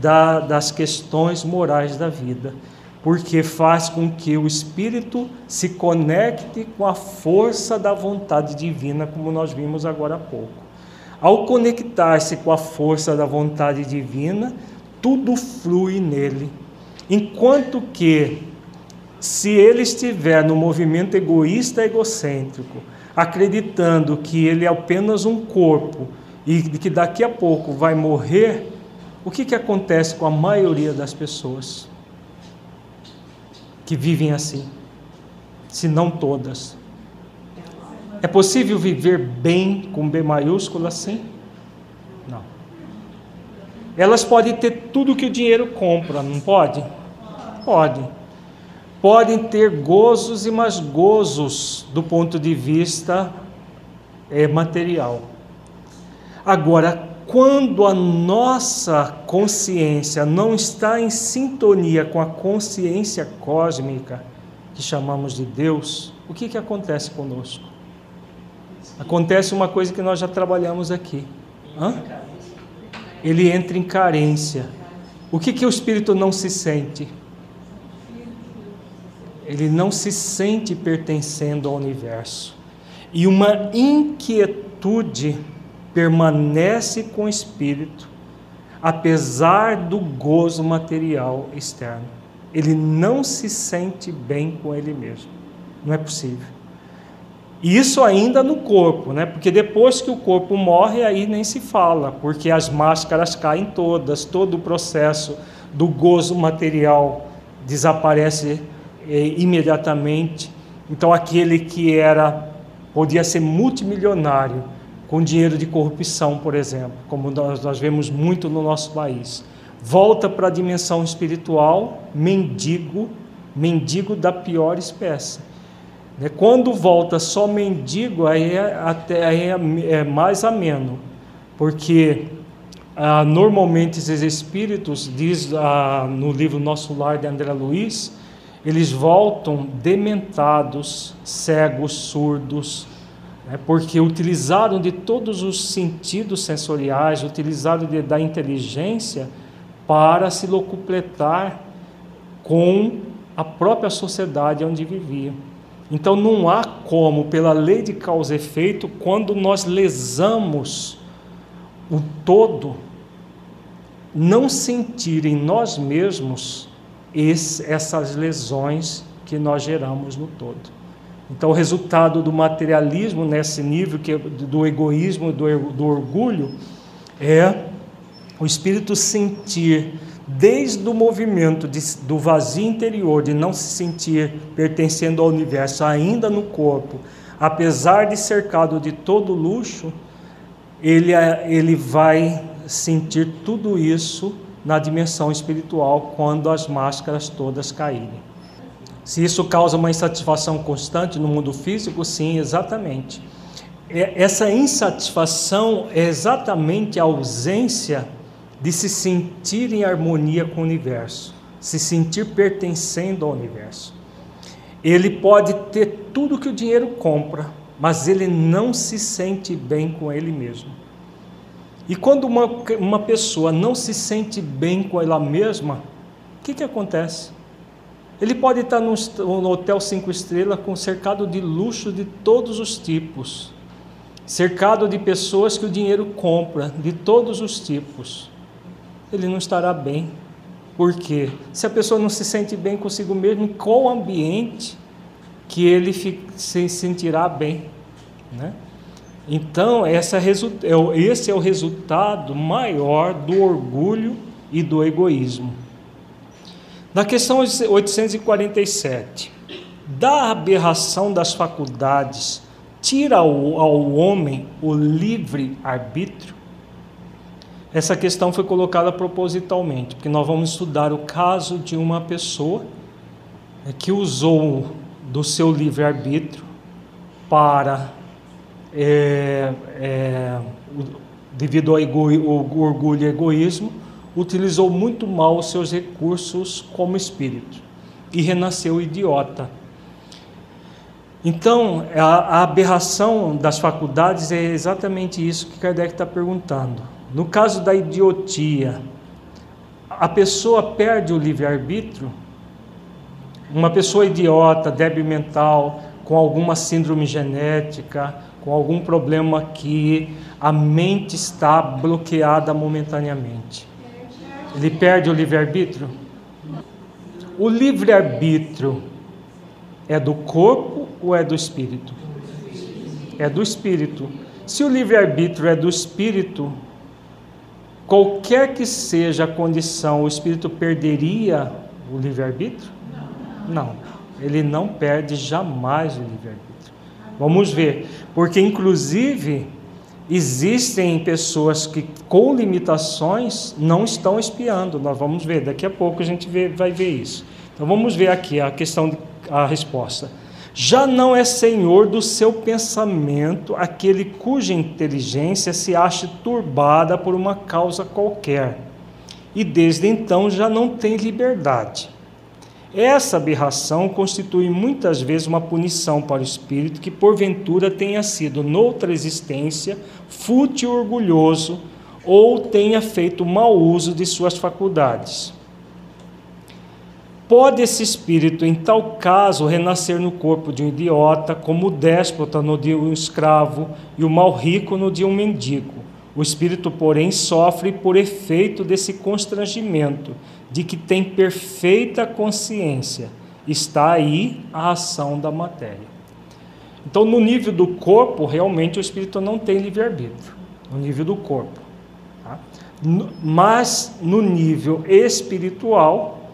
da, das questões morais da vida, porque faz com que o espírito se conecte com a força da vontade divina, como nós vimos agora há pouco. Ao conectar-se com a força da vontade divina, tudo flui nele. Enquanto que, se ele estiver no movimento egoísta egocêntrico, acreditando que ele é apenas um corpo e que daqui a pouco vai morrer, o que, que acontece com a maioria das pessoas que vivem assim? Se não todas. É possível viver bem com B maiúsculo assim? Não. Elas podem ter tudo que o dinheiro compra, não pode? Pode podem ter gozos e mais gozos do ponto de vista é, material. Agora, quando a nossa consciência não está em sintonia com a consciência cósmica, que chamamos de Deus, o que, que acontece conosco? Acontece uma coisa que nós já trabalhamos aqui. Hã? Ele entra em carência. O que, que o espírito não se sente? Ele não se sente pertencendo ao universo. E uma inquietude permanece com o espírito, apesar do gozo material externo. Ele não se sente bem com ele mesmo. Não é possível. E isso ainda no corpo, né? Porque depois que o corpo morre, aí nem se fala, porque as máscaras caem todas, todo o processo do gozo material desaparece imediatamente. Então aquele que era podia ser multimilionário com dinheiro de corrupção, por exemplo, como nós, nós vemos muito no nosso país, volta para a dimensão espiritual, mendigo, mendigo da pior espécie. Né? Quando volta só mendigo, aí é, até, aí é, é mais ameno, porque ah, normalmente esses espíritos, diz ah, no livro Nosso Lar de André Luiz, eles voltam dementados, cegos, surdos, né, porque utilizaram de todos os sentidos sensoriais, utilizaram de, da inteligência para se locupletar com a própria sociedade onde viviam. Então não há como, pela lei de causa e efeito, quando nós lesamos o todo, não sentir em nós mesmos esse, essas lesões que nós geramos no todo. Então, o resultado do materialismo nesse nível, que é do egoísmo, do, do orgulho, é o espírito sentir, desde o movimento de, do vazio interior, de não se sentir pertencendo ao universo, ainda no corpo, apesar de cercado de todo luxo, ele, ele vai sentir tudo isso na dimensão espiritual quando as máscaras todas caírem. Se isso causa uma insatisfação constante no mundo físico, sim, exatamente. Essa insatisfação é exatamente a ausência de se sentir em harmonia com o universo, se sentir pertencendo ao universo. Ele pode ter tudo que o dinheiro compra, mas ele não se sente bem com ele mesmo. E quando uma, uma pessoa não se sente bem com ela mesma, o que, que acontece? Ele pode estar num, num hotel cinco estrelas com cercado de luxo de todos os tipos, cercado de pessoas que o dinheiro compra de todos os tipos. Ele não estará bem. Por quê? Se a pessoa não se sente bem consigo mesmo, qual ambiente que ele se sentirá bem? Né? Então, esse é, esse é o resultado maior do orgulho e do egoísmo. Na questão 847, da aberração das faculdades, tira ao, ao homem o livre arbítrio? Essa questão foi colocada propositalmente, porque nós vamos estudar o caso de uma pessoa é, que usou do seu livre arbítrio para, é, é, devido ao, ao orgulho e egoísmo, utilizou muito mal os seus recursos como espírito e renasceu idiota. Então, a, a aberração das faculdades é exatamente isso que Kardec está perguntando. No caso da idiotia, a pessoa perde o livre-arbítrio? Uma pessoa idiota, débil mental, com alguma síndrome genética, com algum problema que a mente está bloqueada momentaneamente. Ele perde o livre-arbítrio? O livre-arbítrio é do corpo ou é do espírito? É do espírito. Se o livre-arbítrio é do espírito, qualquer que seja a condição, o espírito perderia o livre-arbítrio? Não. Ele não perde jamais o livre-arbítrio. Vamos ver. Porque, inclusive, Existem pessoas que, com limitações, não estão espiando. Nós vamos ver, daqui a pouco a gente vê, vai ver isso. Então vamos ver aqui a questão, a resposta. Já não é senhor do seu pensamento aquele cuja inteligência se acha turbada por uma causa qualquer, e desde então já não tem liberdade essa aberração constitui muitas vezes uma punição para o espírito que, porventura, tenha sido, noutra existência, fútil e orgulhoso, ou tenha feito mau uso de suas faculdades. Pode esse espírito, em tal caso, renascer no corpo de um idiota, como o déspota no dia um escravo e o mal rico no dia um mendigo. O espírito, porém, sofre por efeito desse constrangimento de que tem perfeita consciência, está aí a ação da matéria. Então, no nível do corpo, realmente o espírito não tem livre-arbítrio, no nível do corpo. Tá? Mas no nível espiritual,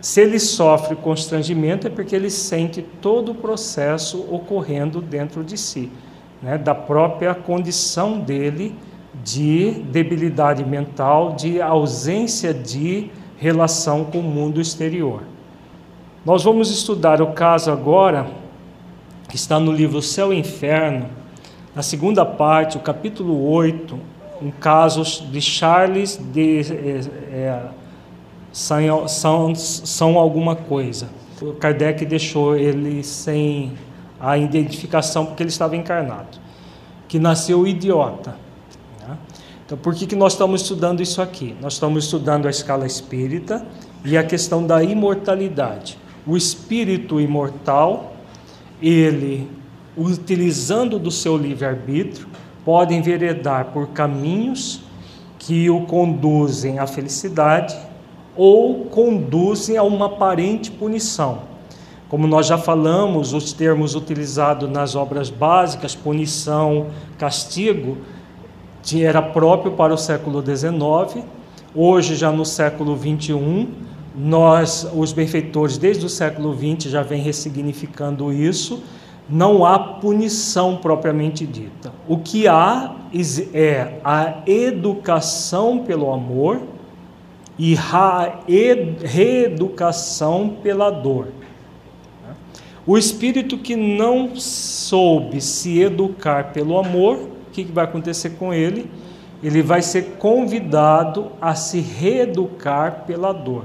se ele sofre constrangimento, é porque ele sente todo o processo ocorrendo dentro de si, né? da própria condição dele de debilidade mental, de ausência de relação com o mundo exterior. Nós vamos estudar o caso agora, que está no livro Céu e Inferno, na segunda parte, o capítulo 8, um caso de Charles de é, são, são, são alguma coisa. O Kardec deixou ele sem a identificação porque ele estava encarnado, que nasceu idiota. Então, por que, que nós estamos estudando isso aqui? Nós estamos estudando a escala espírita e a questão da imortalidade. O espírito imortal, ele, utilizando do seu livre-arbítrio, pode enveredar por caminhos que o conduzem à felicidade ou conduzem a uma aparente punição. Como nós já falamos, os termos utilizados nas obras básicas, punição, castigo, era próprio para o século XIX. Hoje, já no século XXI, nós, os benfeitores, desde o século XX, já vem ressignificando isso. Não há punição propriamente dita. O que há é a educação pelo amor e a reeducação pela dor. O espírito que não soube se educar pelo amor que vai acontecer com ele? ele vai ser convidado a se reeducar pela dor.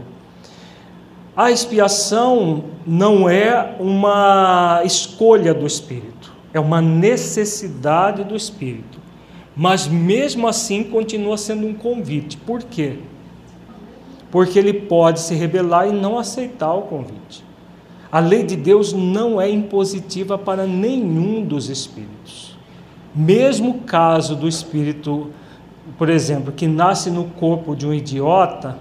A expiação não é uma escolha do espírito, é uma necessidade do espírito. Mas mesmo assim continua sendo um convite. Por quê? Porque ele pode se rebelar e não aceitar o convite. A lei de Deus não é impositiva para nenhum dos espíritos. Mesmo caso do espírito, por exemplo, que nasce no corpo de um idiota,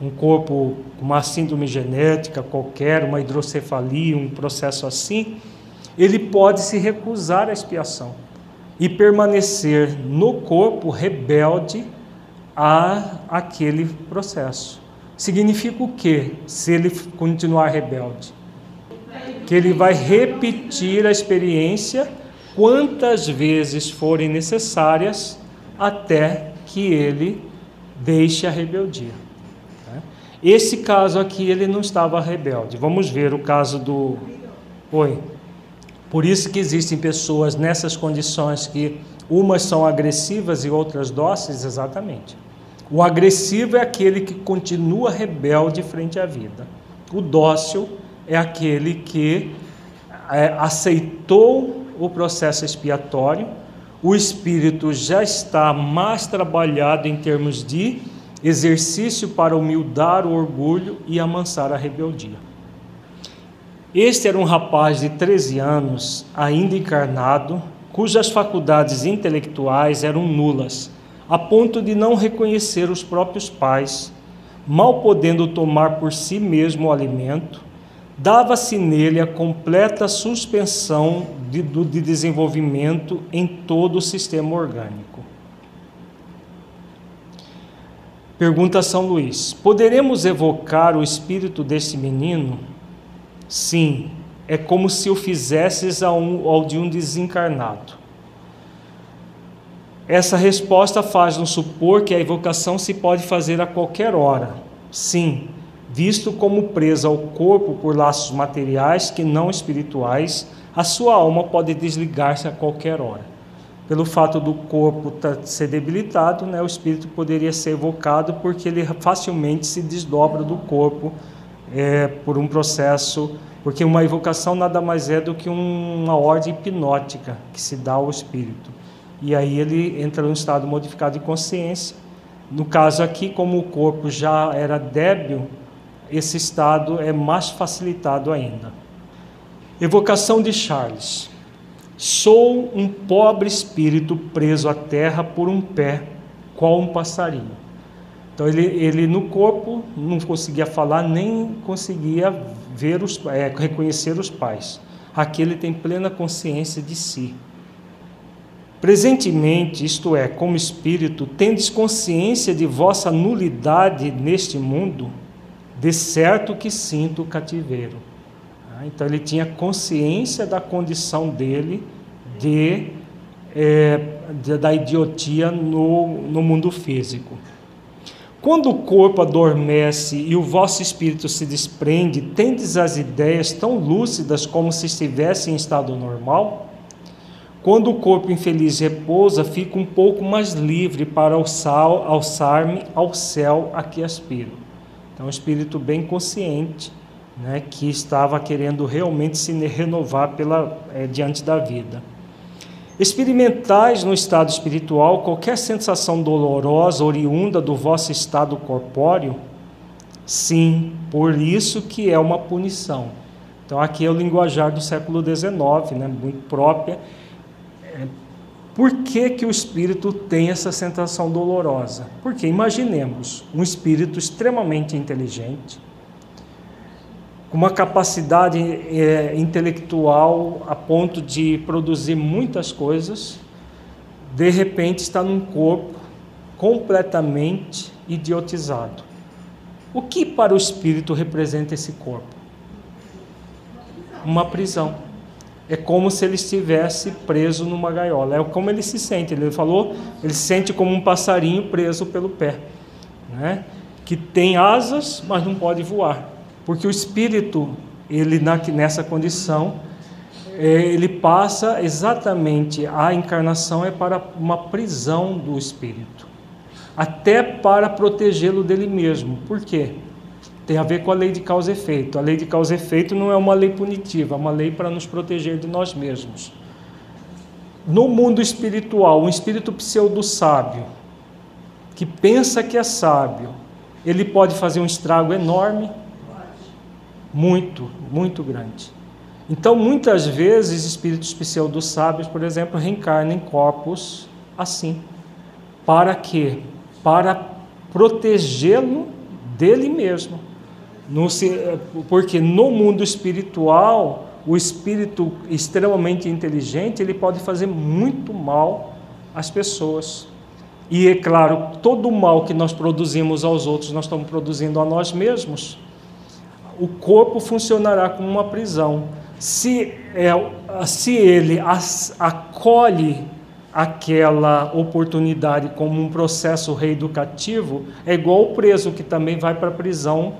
um corpo com uma síndrome genética qualquer, uma hidrocefalia, um processo assim, ele pode se recusar à expiação e permanecer no corpo rebelde a aquele processo. Significa o que se ele continuar rebelde? Que ele vai repetir a experiência quantas vezes forem necessárias até que ele deixe a rebeldia. Esse caso aqui ele não estava rebelde. Vamos ver o caso do Oi. Por isso que existem pessoas nessas condições que umas são agressivas e outras dóceis, exatamente. O agressivo é aquele que continua rebelde frente à vida. O dócil é aquele que é, aceitou o processo expiatório, o espírito já está mais trabalhado em termos de exercício para humildar o orgulho e amansar a rebeldia. Este era um rapaz de 13 anos, ainda encarnado, cujas faculdades intelectuais eram nulas, a ponto de não reconhecer os próprios pais, mal podendo tomar por si mesmo o alimento, dava-se nele a completa suspensão de, de desenvolvimento em todo o sistema orgânico. Pergunta São Luís: Poderemos evocar o espírito desse menino? Sim, é como se o fizesses ao, ao de um desencarnado. Essa resposta faz-nos supor que a evocação se pode fazer a qualquer hora. Sim, visto como presa ao corpo por laços materiais que não espirituais, a sua alma pode desligar-se a qualquer hora pelo fato do corpo tá, ser debilitado, né, o espírito poderia ser evocado porque ele facilmente se desdobra do corpo é, por um processo, porque uma evocação nada mais é do que uma ordem hipnótica que se dá ao espírito. E aí ele entra num estado modificado de consciência. No caso aqui, como o corpo já era débil, esse estado é mais facilitado ainda. Evocação de Charles. Sou um pobre espírito preso à terra por um pé, qual um passarinho. Então ele, ele no corpo não conseguia falar nem conseguia ver os, é, reconhecer os pais. Aqui ele tem plena consciência de si. Presentemente, isto é, como espírito, tendes consciência de vossa nulidade neste mundo, de certo que sinto o cativeiro. Ah, então ele tinha consciência da condição dele de, é, de da idiotia no, no mundo físico. Quando o corpo adormece e o vosso espírito se desprende, tendes as ideias tão lúcidas como se estivesse em estado normal? Quando o corpo infeliz repousa, fico um pouco mais livre para alçar-me ao céu a que aspiro. Então, um espírito bem consciente né, que estava querendo realmente se renovar pela, é, diante da vida. Experimentais no estado espiritual qualquer sensação dolorosa oriunda do vosso estado corpóreo? Sim, por isso que é uma punição. Então aqui é o linguajar do século XIX, né, muito própria. É, por que, que o espírito tem essa sensação dolorosa? Porque imaginemos um espírito extremamente inteligente, com uma capacidade é, intelectual a ponto de produzir muitas coisas, de repente está num corpo completamente idiotizado. O que para o espírito representa esse corpo? Uma prisão. É como se ele estivesse preso numa gaiola. É como ele se sente. Ele falou, ele se sente como um passarinho preso pelo pé, né? que tem asas, mas não pode voar. Porque o espírito, ele nessa condição, é, ele passa exatamente a encarnação é para uma prisão do espírito. até para protegê-lo dele mesmo. Por quê? Tem a ver com a lei de causa e efeito. A lei de causa e efeito não é uma lei punitiva, é uma lei para nos proteger de nós mesmos. No mundo espiritual, um espírito pseudo-sábio, que pensa que é sábio, ele pode fazer um estrago enorme, muito, muito grande. Então, muitas vezes, espíritos pseudo-sábios, por exemplo, reencarnam em corpos assim. Para quê? Para protegê-lo dele mesmo. No, porque no mundo espiritual, o espírito extremamente inteligente, ele pode fazer muito mal às pessoas. E é claro, todo o mal que nós produzimos aos outros, nós estamos produzindo a nós mesmos. O corpo funcionará como uma prisão. Se, é, se ele acolhe aquela oportunidade como um processo reeducativo, é igual o preso que também vai para a prisão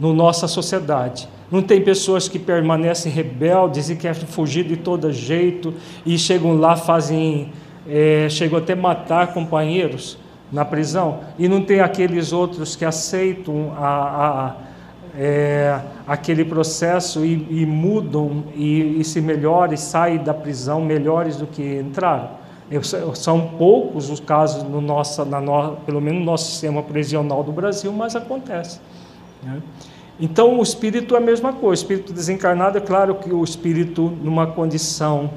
na nossa sociedade. Não tem pessoas que permanecem rebeldes e querem fugir de todo jeito e chegam lá, fazem, é, chegam até matar companheiros na prisão. E não tem aqueles outros que aceitam a, a, é, aquele processo e, e mudam e, e se melhoram e saem da prisão melhores do que entraram. São poucos os casos, no nosso, na no, pelo menos no nosso sistema prisional do Brasil, mas acontece. Né? Então, o espírito é a mesma coisa. O espírito desencarnado, é claro que o espírito, numa condição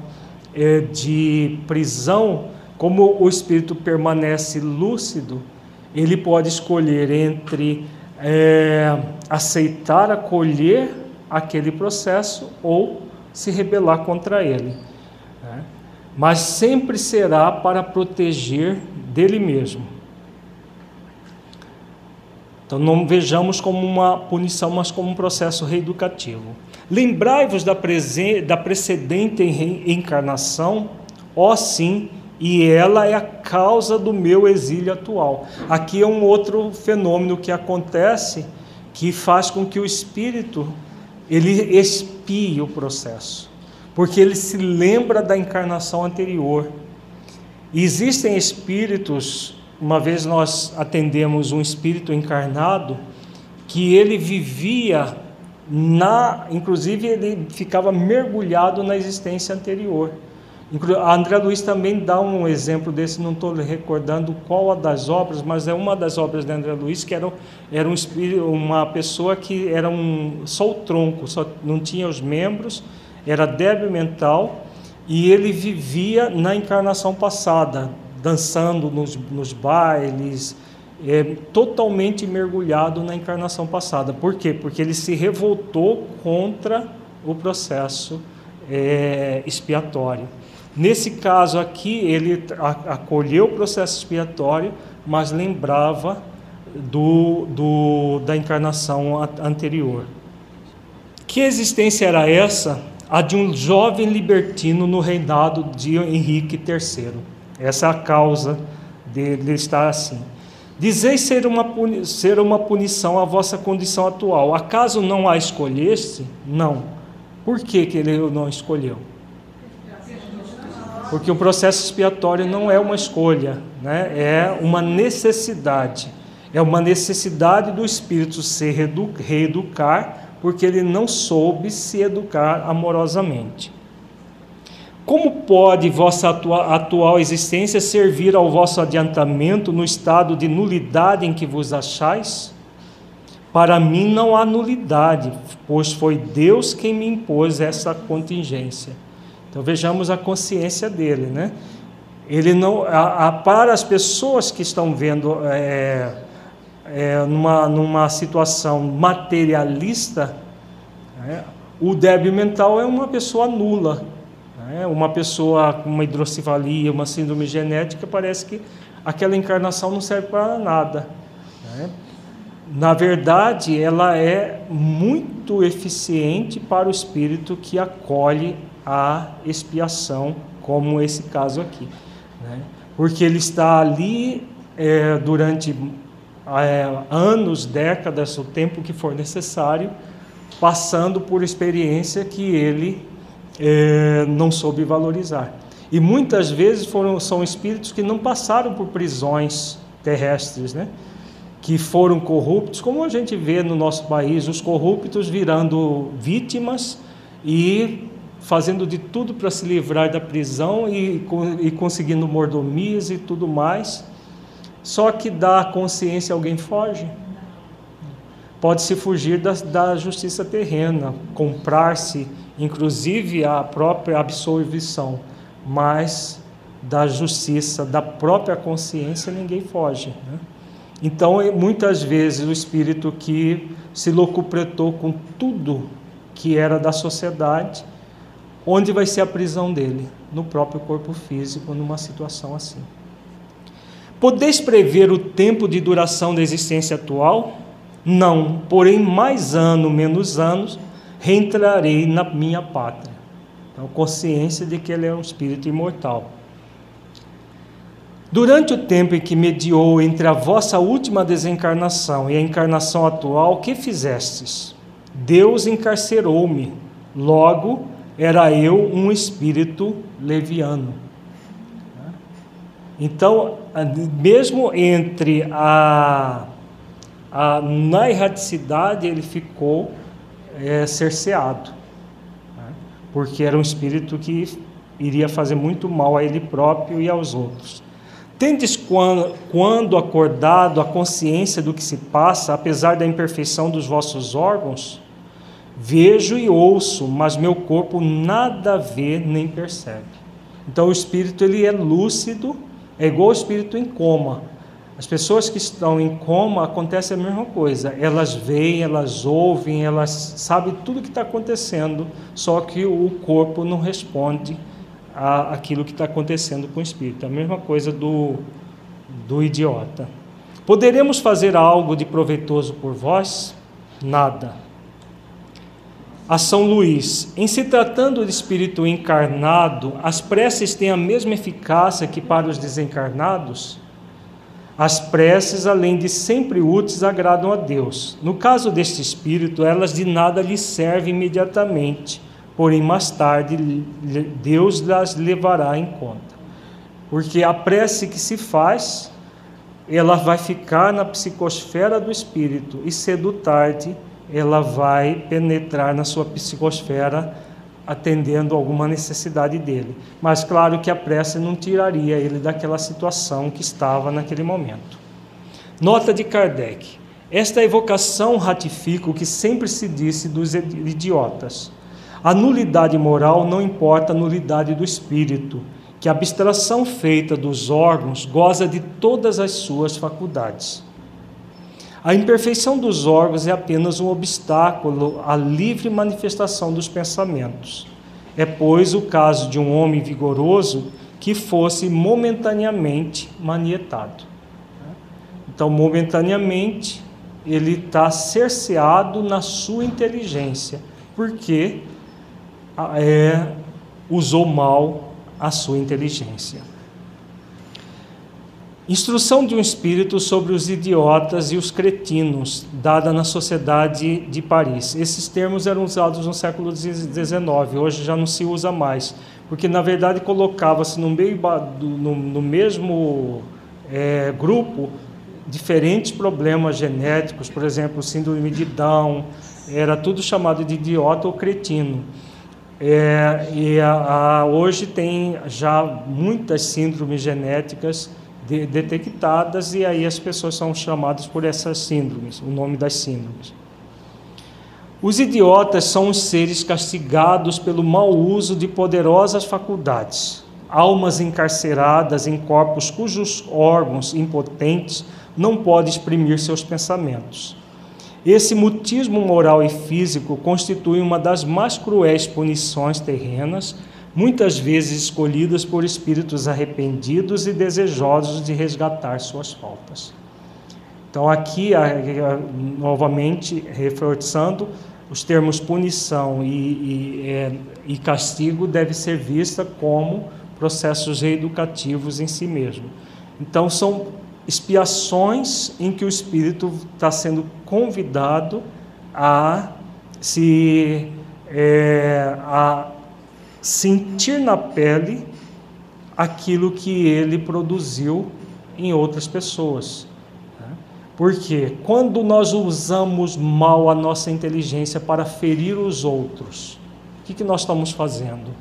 é, de prisão, como o espírito permanece lúcido, ele pode escolher entre é, aceitar, acolher aquele processo ou se rebelar contra ele mas sempre será para proteger dele mesmo. Então não vejamos como uma punição, mas como um processo reeducativo. Lembrai-vos da, da precedente encarnação, ó sim, e ela é a causa do meu exílio atual. Aqui é um outro fenômeno que acontece que faz com que o espírito ele expie o processo porque ele se lembra da encarnação anterior. Existem espíritos, uma vez nós atendemos um espírito encarnado, que ele vivia na, inclusive ele ficava mergulhado na existência anterior. A André Luiz também dá um exemplo desse, não estou recordando qual das obras, mas é uma das obras de André Luiz que era, era um uma pessoa que era um, só o tronco, só não tinha os membros, era débil mental e ele vivia na encarnação passada, dançando nos, nos bailes, é, totalmente mergulhado na encarnação passada. Por quê? Porque ele se revoltou contra o processo é, expiatório. Nesse caso aqui, ele acolheu o processo expiatório, mas lembrava do, do, da encarnação anterior. Que existência era essa a de um jovem libertino no reinado de Henrique III. Essa é a causa dele estar assim. Dizeis ser uma, ser uma punição à vossa condição atual. Acaso não a escolheste? Não. Por que, que ele não escolheu? Porque o processo expiatório não é uma escolha, né? é uma necessidade. É uma necessidade do espírito se reeducar porque ele não soube se educar amorosamente. Como pode vossa atual existência servir ao vosso adiantamento no estado de nulidade em que vos achais? Para mim não há nulidade, pois foi Deus quem me impôs essa contingência. Então vejamos a consciência dele, né? Ele não, a, a, para as pessoas que estão vendo é, é, numa, numa situação materialista, né, o débil mental é uma pessoa nula. Né, uma pessoa com uma hidrocefalia, uma síndrome genética, parece que aquela encarnação não serve para nada. Né. Na verdade, ela é muito eficiente para o espírito que acolhe a expiação, como esse caso aqui. Né? Porque ele está ali é, durante é, anos, décadas, o tempo que for necessário, passando por experiência que ele é, não soube valorizar. E muitas vezes foram, são espíritos que não passaram por prisões terrestres, né? que foram corruptos, como a gente vê no nosso país, os corruptos virando vítimas e fazendo de tudo para se livrar da prisão e, e conseguindo mordomias e tudo mais. Só que da consciência alguém foge. Pode-se fugir da, da justiça terrena, comprar-se, inclusive, a própria absolvição, mas da justiça, da própria consciência, ninguém foge. Né? Então, muitas vezes, o espírito que se locupletou com tudo que era da sociedade, onde vai ser a prisão dele? No próprio corpo físico, numa situação assim. Podeis prever o tempo de duração da existência atual? Não, porém, mais ano, menos anos, reentrarei na minha pátria. Então, consciência de que ele é um espírito imortal. Durante o tempo em que mediou entre a vossa última desencarnação e a encarnação atual, que fizestes? Deus encarcerou-me, logo era eu um espírito leviano. Então, mesmo entre a, a na erraticidade, ele ficou é, cerceado, né? porque era um espírito que iria fazer muito mal a ele próprio e aos outros. Tendes quando, quando acordado a consciência do que se passa, apesar da imperfeição dos vossos órgãos? Vejo e ouço, mas meu corpo nada vê nem percebe. Então o espírito ele é lúcido, é igual o espírito em coma. As pessoas que estão em coma acontece a mesma coisa. Elas veem, elas ouvem, elas sabem tudo o que está acontecendo, só que o corpo não responde a, aquilo que está acontecendo com o espírito. A mesma coisa do, do idiota. Poderemos fazer algo de proveitoso por vós? Nada. A São Luís, em se tratando de espírito encarnado, as preces têm a mesma eficácia que para os desencarnados? As preces, além de sempre úteis, agradam a Deus. No caso deste espírito, elas de nada lhe servem imediatamente, porém mais tarde Deus las levará em conta. Porque a prece que se faz, ela vai ficar na psicosfera do espírito e cedo tarde ela vai penetrar na sua psicosfera atendendo alguma necessidade dele. Mas claro que a prece não tiraria ele daquela situação que estava naquele momento. Nota de Kardec. Esta evocação ratifica o que sempre se disse dos idiotas a nulidade moral não importa a nulidade do espírito, que a abstração feita dos órgãos goza de todas as suas faculdades. A imperfeição dos órgãos é apenas um obstáculo à livre manifestação dos pensamentos. É, pois, o caso de um homem vigoroso que fosse momentaneamente manietado. Então, momentaneamente, ele está cerceado na sua inteligência, porque é, usou mal a sua inteligência. Instrução de um espírito sobre os idiotas e os cretinos, dada na sociedade de Paris. Esses termos eram usados no século XIX, hoje já não se usa mais, porque na verdade colocava-se no, no, no mesmo é, grupo diferentes problemas genéticos, por exemplo, síndrome de Down, era tudo chamado de idiota ou cretino. É, e a, a, hoje tem já muitas síndromes genéticas de, detectadas e aí as pessoas são chamadas por essas síndromes, o nome das síndromes. Os idiotas são os seres castigados pelo mau uso de poderosas faculdades, almas encarceradas em corpos cujos órgãos impotentes não podem exprimir seus pensamentos. Esse mutismo moral e físico constitui uma das mais cruéis punições terrenas, muitas vezes escolhidas por espíritos arrependidos e desejosos de resgatar suas faltas. Então, aqui, novamente, reforçando, os termos punição e, e, é, e castigo devem ser vista como processos reeducativos em si mesmo. Então, são expiações em que o espírito está sendo convidado a se é, a sentir na pele aquilo que ele produziu em outras pessoas. Né? Porque quando nós usamos mal a nossa inteligência para ferir os outros, o que, que nós estamos fazendo?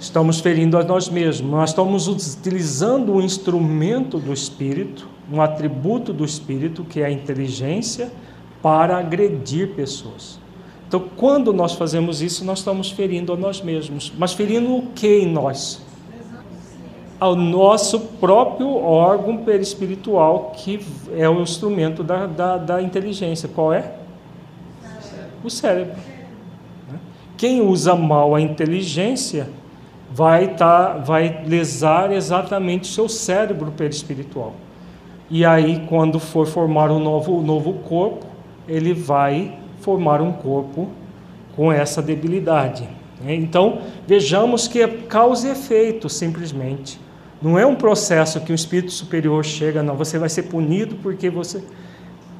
Estamos ferindo a nós mesmos. Nós estamos utilizando um instrumento do Espírito, um atributo do Espírito, que é a inteligência, para agredir pessoas. Então, quando nós fazemos isso, nós estamos ferindo a nós mesmos. Mas ferindo o que em nós? Ao nosso próprio órgão perispiritual, que é o instrumento da, da, da inteligência. Qual é? O cérebro. Quem usa mal a inteligência vai, tá, vai lesar exatamente o seu cérebro perispiritual. E aí, quando for formar um novo, um novo corpo, ele vai formar um corpo com essa debilidade. Né? Então, vejamos que é causa e efeito, simplesmente. Não é um processo que o espírito superior chega, não, você vai ser punido porque você.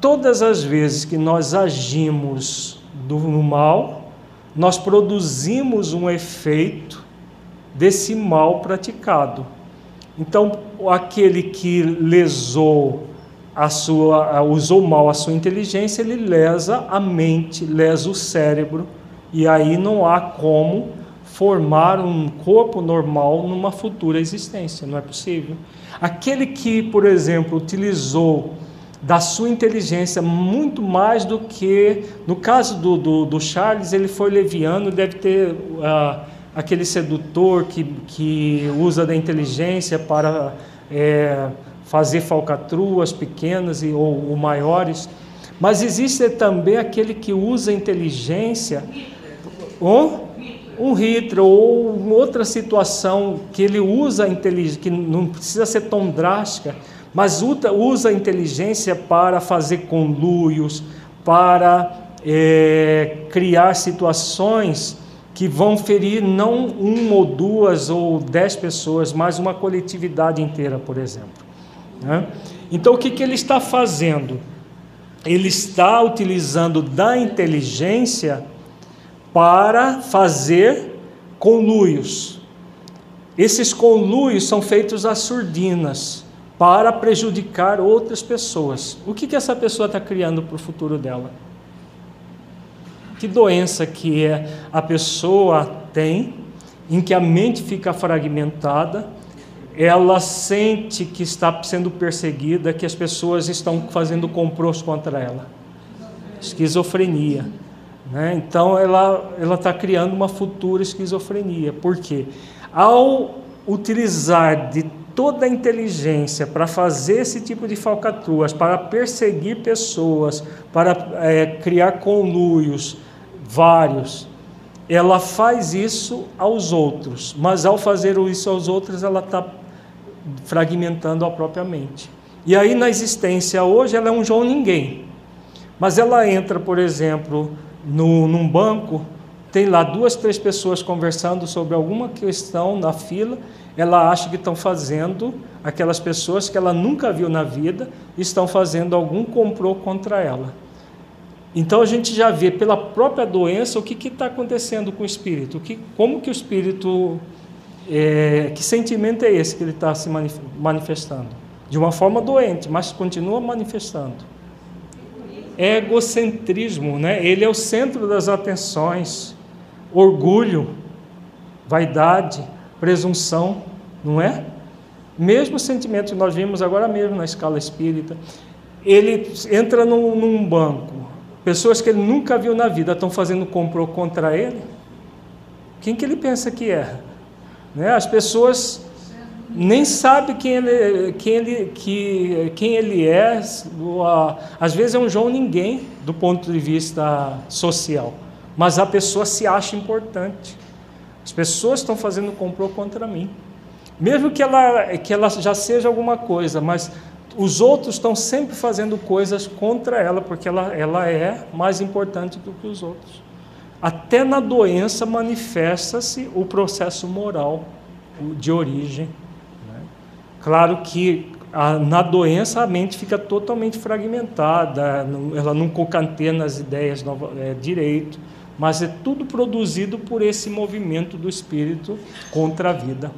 Todas as vezes que nós agimos do mal, nós produzimos um efeito desse mal praticado. Então, aquele que lesou a sua, usou mal a sua inteligência, ele lesa a mente, lesa o cérebro, e aí não há como formar um corpo normal numa futura existência, não é possível. Aquele que, por exemplo, utilizou da sua inteligência muito mais do que, no caso do, do, do Charles, ele foi leviano, deve ter uh, aquele sedutor que, que usa da inteligência para. É, fazer falcatruas pequenas e, ou, ou maiores, mas existe também aquele que usa inteligência, um, um Hitler ou outra situação que ele usa a inteligência, que não precisa ser tão drástica, mas usa a inteligência para fazer conluios, para é, criar situações que vão ferir não uma ou duas ou dez pessoas, mas uma coletividade inteira, por exemplo. Né? Então, o que, que ele está fazendo? Ele está utilizando da inteligência para fazer conluios. Esses conluios são feitos às surdinas para prejudicar outras pessoas. O que, que essa pessoa está criando para o futuro dela? Que doença que é a pessoa tem, em que a mente fica fragmentada ela sente que está sendo perseguida, que as pessoas estão fazendo compros contra ela. Esquizofrenia. Né? Então ela está criando uma futura esquizofrenia. Por quê? Ao utilizar de toda a inteligência para fazer esse tipo de falcatruas, para perseguir pessoas, para é, criar conluios vários, ela faz isso aos outros, mas ao fazer isso aos outros, ela está fragmentando a própria mente. E aí na existência hoje ela é um João ninguém. Mas ela entra, por exemplo, no, num banco, tem lá duas, três pessoas conversando sobre alguma questão na fila, ela acha que estão fazendo, aquelas pessoas que ela nunca viu na vida, estão fazendo algum comprô contra ela. Então a gente já vê pela própria doença o que está acontecendo com o espírito, que, como que o espírito é, que sentimento é esse que ele está se manifestando? De uma forma doente, mas continua manifestando. Egocentrismo, né? Ele é o centro das atenções, orgulho, vaidade, presunção, não é? Mesmo sentimento que nós vimos agora mesmo na escala espírita, ele entra num, num banco, pessoas que ele nunca viu na vida estão fazendo compro contra ele. Quem que ele pensa que é? Né? As pessoas nem sabem quem ele, quem ele, que, quem ele é. Às vezes é um João ninguém do ponto de vista social, mas a pessoa se acha importante. As pessoas estão fazendo complô contra mim. Mesmo que ela, que ela já seja alguma coisa, mas os outros estão sempre fazendo coisas contra ela, porque ela, ela é mais importante do que os outros. Até na doença manifesta-se o processo moral de origem. Né? Claro que a, na doença a mente fica totalmente fragmentada, ela não concatena as ideias é, direito, mas é tudo produzido por esse movimento do espírito contra a vida.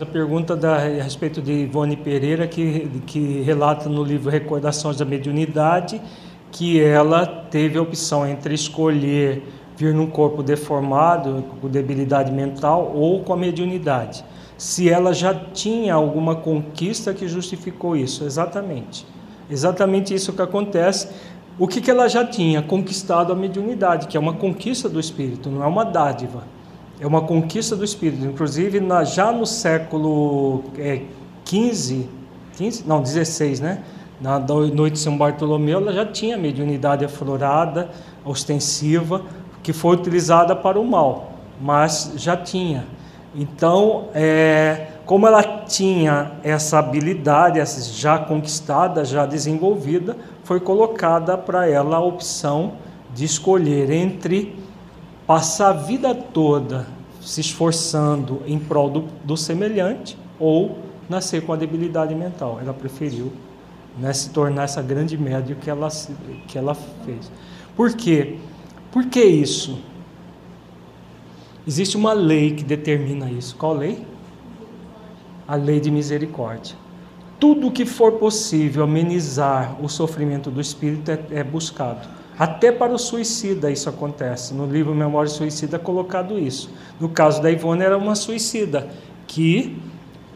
A pergunta da, a respeito de Ivone Pereira, que, que relata no livro Recordações da Mediunidade, que ela teve a opção entre escolher vir num corpo deformado, com debilidade mental, ou com a mediunidade. Se ela já tinha alguma conquista que justificou isso, exatamente. Exatamente isso que acontece. O que, que ela já tinha? Conquistado a mediunidade, que é uma conquista do espírito, não é uma dádiva. É uma conquista do espírito. Inclusive, na, já no século é, 15, 15, não, 16, né? Na noite de São Bartolomeu, ela já tinha mediunidade aflorada, ostensiva, que foi utilizada para o mal, mas já tinha. Então, é, como ela tinha essa habilidade já conquistada, já desenvolvida, foi colocada para ela a opção de escolher entre passar a vida toda se esforçando em prol do, do semelhante ou nascer com a debilidade mental. Ela preferiu né, se tornar essa grande média que ela, que ela fez. Por quê? Por que isso? Existe uma lei que determina isso. Qual lei? A lei de misericórdia. Tudo que for possível amenizar o sofrimento do espírito é, é buscado. Até para o suicida isso acontece. No livro Memória Suicida é colocado isso. No caso da Ivone era uma suicida que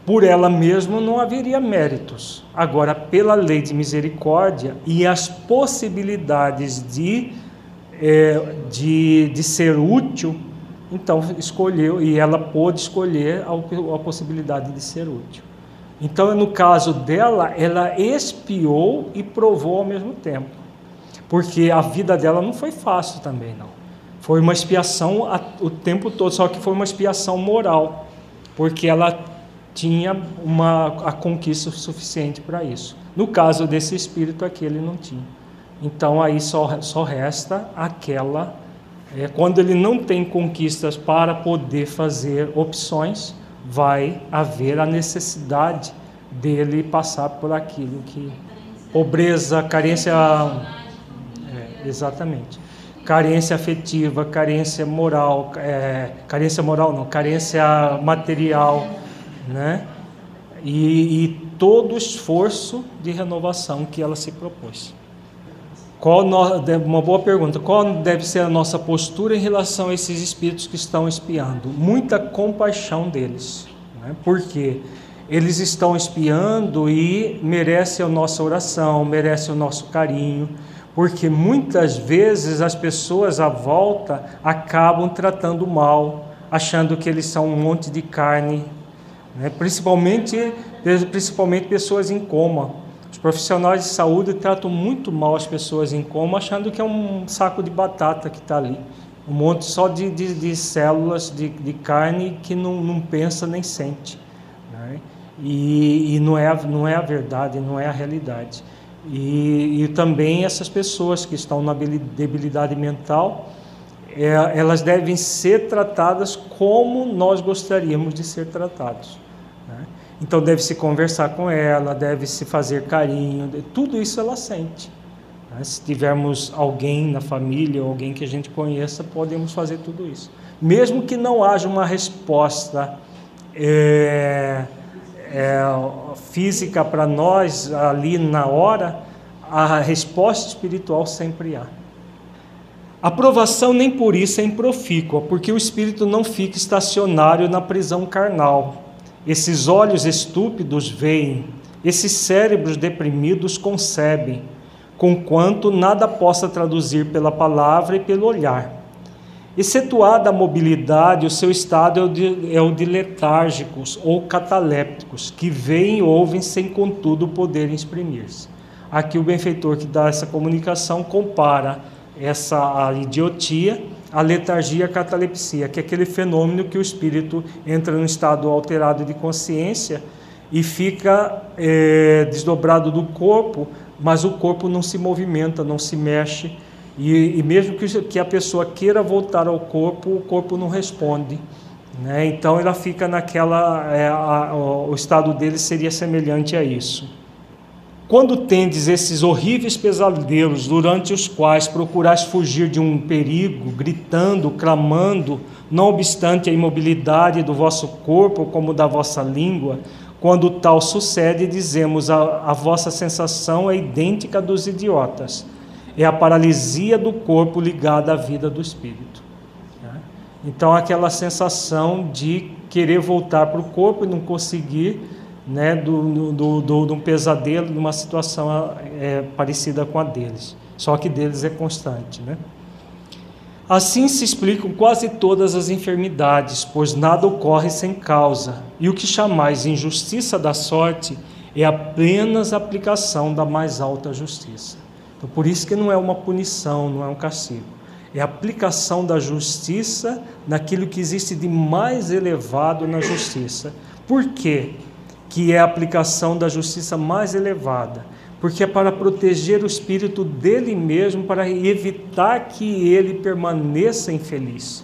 por ela mesma não haveria méritos. Agora, pela lei de misericórdia e as possibilidades de, é, de, de ser útil, então escolheu, e ela pôde escolher a, a possibilidade de ser útil. Então, no caso dela, ela expiou e provou ao mesmo tempo porque a vida dela não foi fácil também, não. Foi uma expiação o tempo todo, só que foi uma expiação moral, porque ela tinha uma a conquista suficiente para isso. No caso desse espírito aqui, ele não tinha. Então aí só, só resta aquela. É, quando ele não tem conquistas para poder fazer opções, vai haver a necessidade dele passar por aquilo que. Pobreza, carência Exatamente. Carência afetiva, carência moral, é, carência moral não, carência material, né? E, e todo o esforço de renovação que ela se propôs. Qual uma boa pergunta. Qual deve ser a nossa postura em relação a esses espíritos que estão espiando? Muita compaixão deles. Né? Porque eles estão espiando e merecem a nossa oração, merecem o nosso carinho porque muitas vezes as pessoas à volta acabam tratando mal, achando que eles são um monte de carne, né? principalmente, principalmente pessoas em coma. Profissionais de saúde tratam muito mal as pessoas em coma, achando que é um saco de batata que está ali. Um monte só de, de, de células de, de, carne que não, não pensa nem sente. Né? E, e não, é, não é a verdade, não é a realidade. E, e também essas pessoas que estão na debilidade mental, é, elas devem ser tratadas como nós gostaríamos de ser tratados. Então deve-se conversar com ela, deve-se fazer carinho, tudo isso ela sente. Né? Se tivermos alguém na família, alguém que a gente conheça, podemos fazer tudo isso. Mesmo que não haja uma resposta é, é, física para nós ali na hora, a resposta espiritual sempre há. A provação nem por isso é improfícua, porque o espírito não fica estacionário na prisão carnal. Esses olhos estúpidos veem, esses cérebros deprimidos concebem, conquanto nada possa traduzir pela palavra e pelo olhar. Excetuada a mobilidade, o seu estado é o, de, é o de letárgicos ou catalépticos, que veem e ouvem sem, contudo, poderem exprimir-se. Aqui o benfeitor que dá essa comunicação compara essa idiotia à letargia, catalepsia, que é aquele fenômeno que o espírito entra num estado alterado de consciência e fica é, desdobrado do corpo, mas o corpo não se movimenta, não se mexe, e, e mesmo que, que, a pessoa queira voltar ao corpo, o corpo não responde. Né? Então ela fica naquela. É, a, o estado dele seria semelhante a isso. Quando tendes esses horríveis pesadelos durante os quais procurais fugir de um perigo, gritando, clamando, não obstante a imobilidade do vosso corpo como da vossa língua, quando tal sucede, dizemos a, a vossa sensação é idêntica dos idiotas. É a paralisia do corpo ligada à vida do espírito. Né? Então, aquela sensação de querer voltar para o corpo e não conseguir, né, do, do, do, de um pesadelo, de uma situação é, parecida com a deles. Só que deles é constante. Né? Assim se explicam quase todas as enfermidades, pois nada ocorre sem causa, e o que chamais injustiça da sorte é apenas a aplicação da mais alta justiça. Então, por isso que não é uma punição, não é um castigo. É a aplicação da justiça naquilo que existe de mais elevado na justiça. Por quê? Que é a aplicação da justiça mais elevada porque é para proteger o espírito dele mesmo, para evitar que ele permaneça infeliz.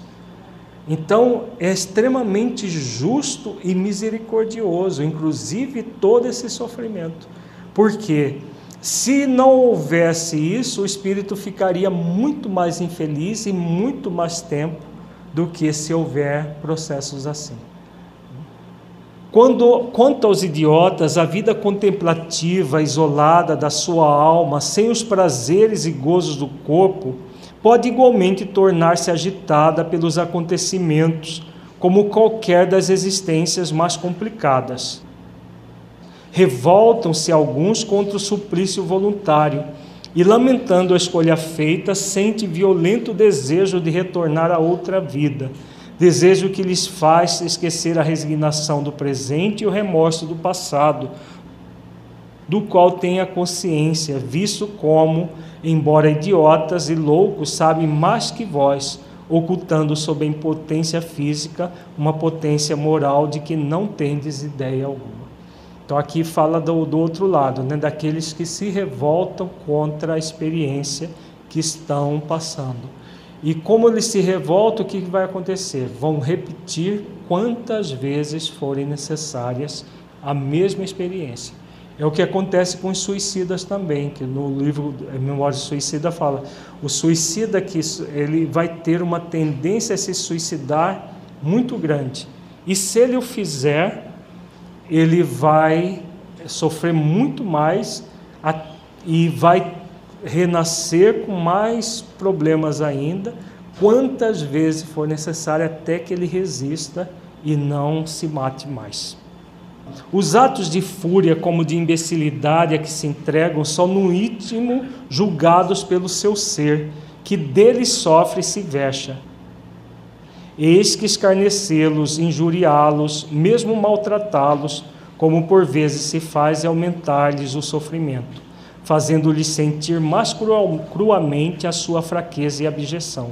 Então, é extremamente justo e misericordioso, inclusive todo esse sofrimento. Porque se não houvesse isso, o espírito ficaria muito mais infeliz e muito mais tempo do que se houver processos assim. Quando, quanto aos idiotas, a vida contemplativa, isolada da sua alma, sem os prazeres e gozos do corpo, pode igualmente tornar-se agitada pelos acontecimentos, como qualquer das existências mais complicadas. Revoltam-se alguns contra o suplício voluntário e, lamentando a escolha feita, sente violento desejo de retornar a outra vida desejo que lhes faz esquecer a resignação do presente e o remorso do passado, do qual têm a consciência, visto como, embora idiotas e loucos, sabem mais que vós, ocultando sob a impotência física uma potência moral de que não tendes ideia alguma. Então aqui fala do, do outro lado, né, daqueles que se revoltam contra a experiência que estão passando. E como eles se revoltam, o que vai acontecer? Vão repetir quantas vezes forem necessárias a mesma experiência. É o que acontece com os suicidas também, que no livro Memória do Suicida fala, o suicida que ele vai ter uma tendência a se suicidar muito grande. E se ele o fizer, ele vai sofrer muito mais e vai renascer com mais problemas ainda, quantas vezes for necessário até que ele resista e não se mate mais. Os atos de fúria, como de imbecilidade a que se entregam, são no íntimo julgados pelo seu ser, que dele sofre e se vexa. Eis que escarnecê-los, injuriá-los, mesmo maltratá-los, como por vezes se faz, e aumentar-lhes o sofrimento fazendo-lhe sentir mais cruamente a sua fraqueza e abjeção.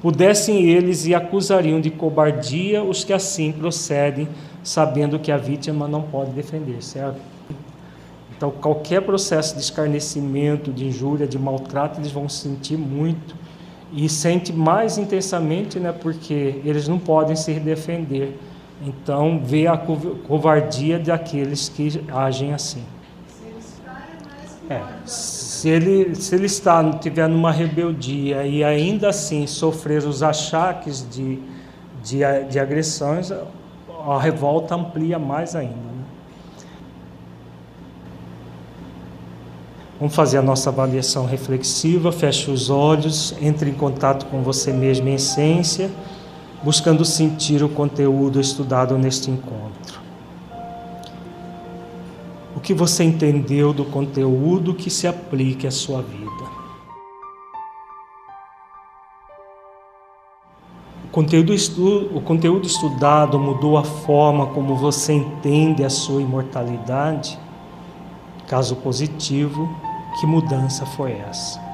Pudessem eles e acusariam de cobardia os que assim procedem, sabendo que a vítima não pode defender-se. Então, qualquer processo de escarnecimento, de injúria, de maltrato, eles vão sentir muito e sente mais intensamente, né, porque eles não podem se defender. Então, vê a covardia daqueles que agem assim. É, se ele, se ele está, tiver numa rebeldia e ainda assim sofrer os achaques de, de, de agressões, a revolta amplia mais ainda. Né? Vamos fazer a nossa avaliação reflexiva, feche os olhos, entre em contato com você mesmo em essência, buscando sentir o conteúdo estudado neste encontro o que você entendeu do conteúdo que se aplique à sua vida. O conteúdo, estu o conteúdo estudado mudou a forma como você entende a sua imortalidade? Caso positivo, que mudança foi essa?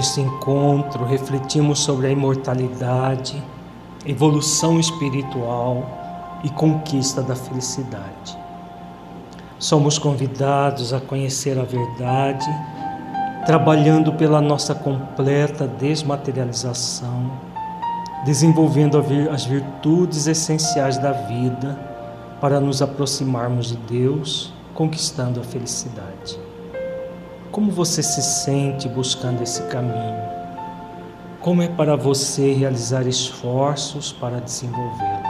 Neste encontro, refletimos sobre a imortalidade, evolução espiritual e conquista da felicidade. Somos convidados a conhecer a verdade, trabalhando pela nossa completa desmaterialização, desenvolvendo as virtudes essenciais da vida para nos aproximarmos de Deus, conquistando a felicidade. Como você se sente buscando esse caminho? Como é para você realizar esforços para desenvolvê-lo?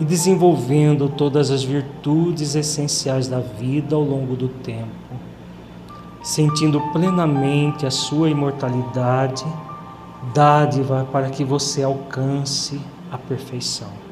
e desenvolvendo todas as virtudes essenciais da vida ao longo do tempo, sentindo plenamente a sua imortalidade, dádiva para que você alcance a perfeição.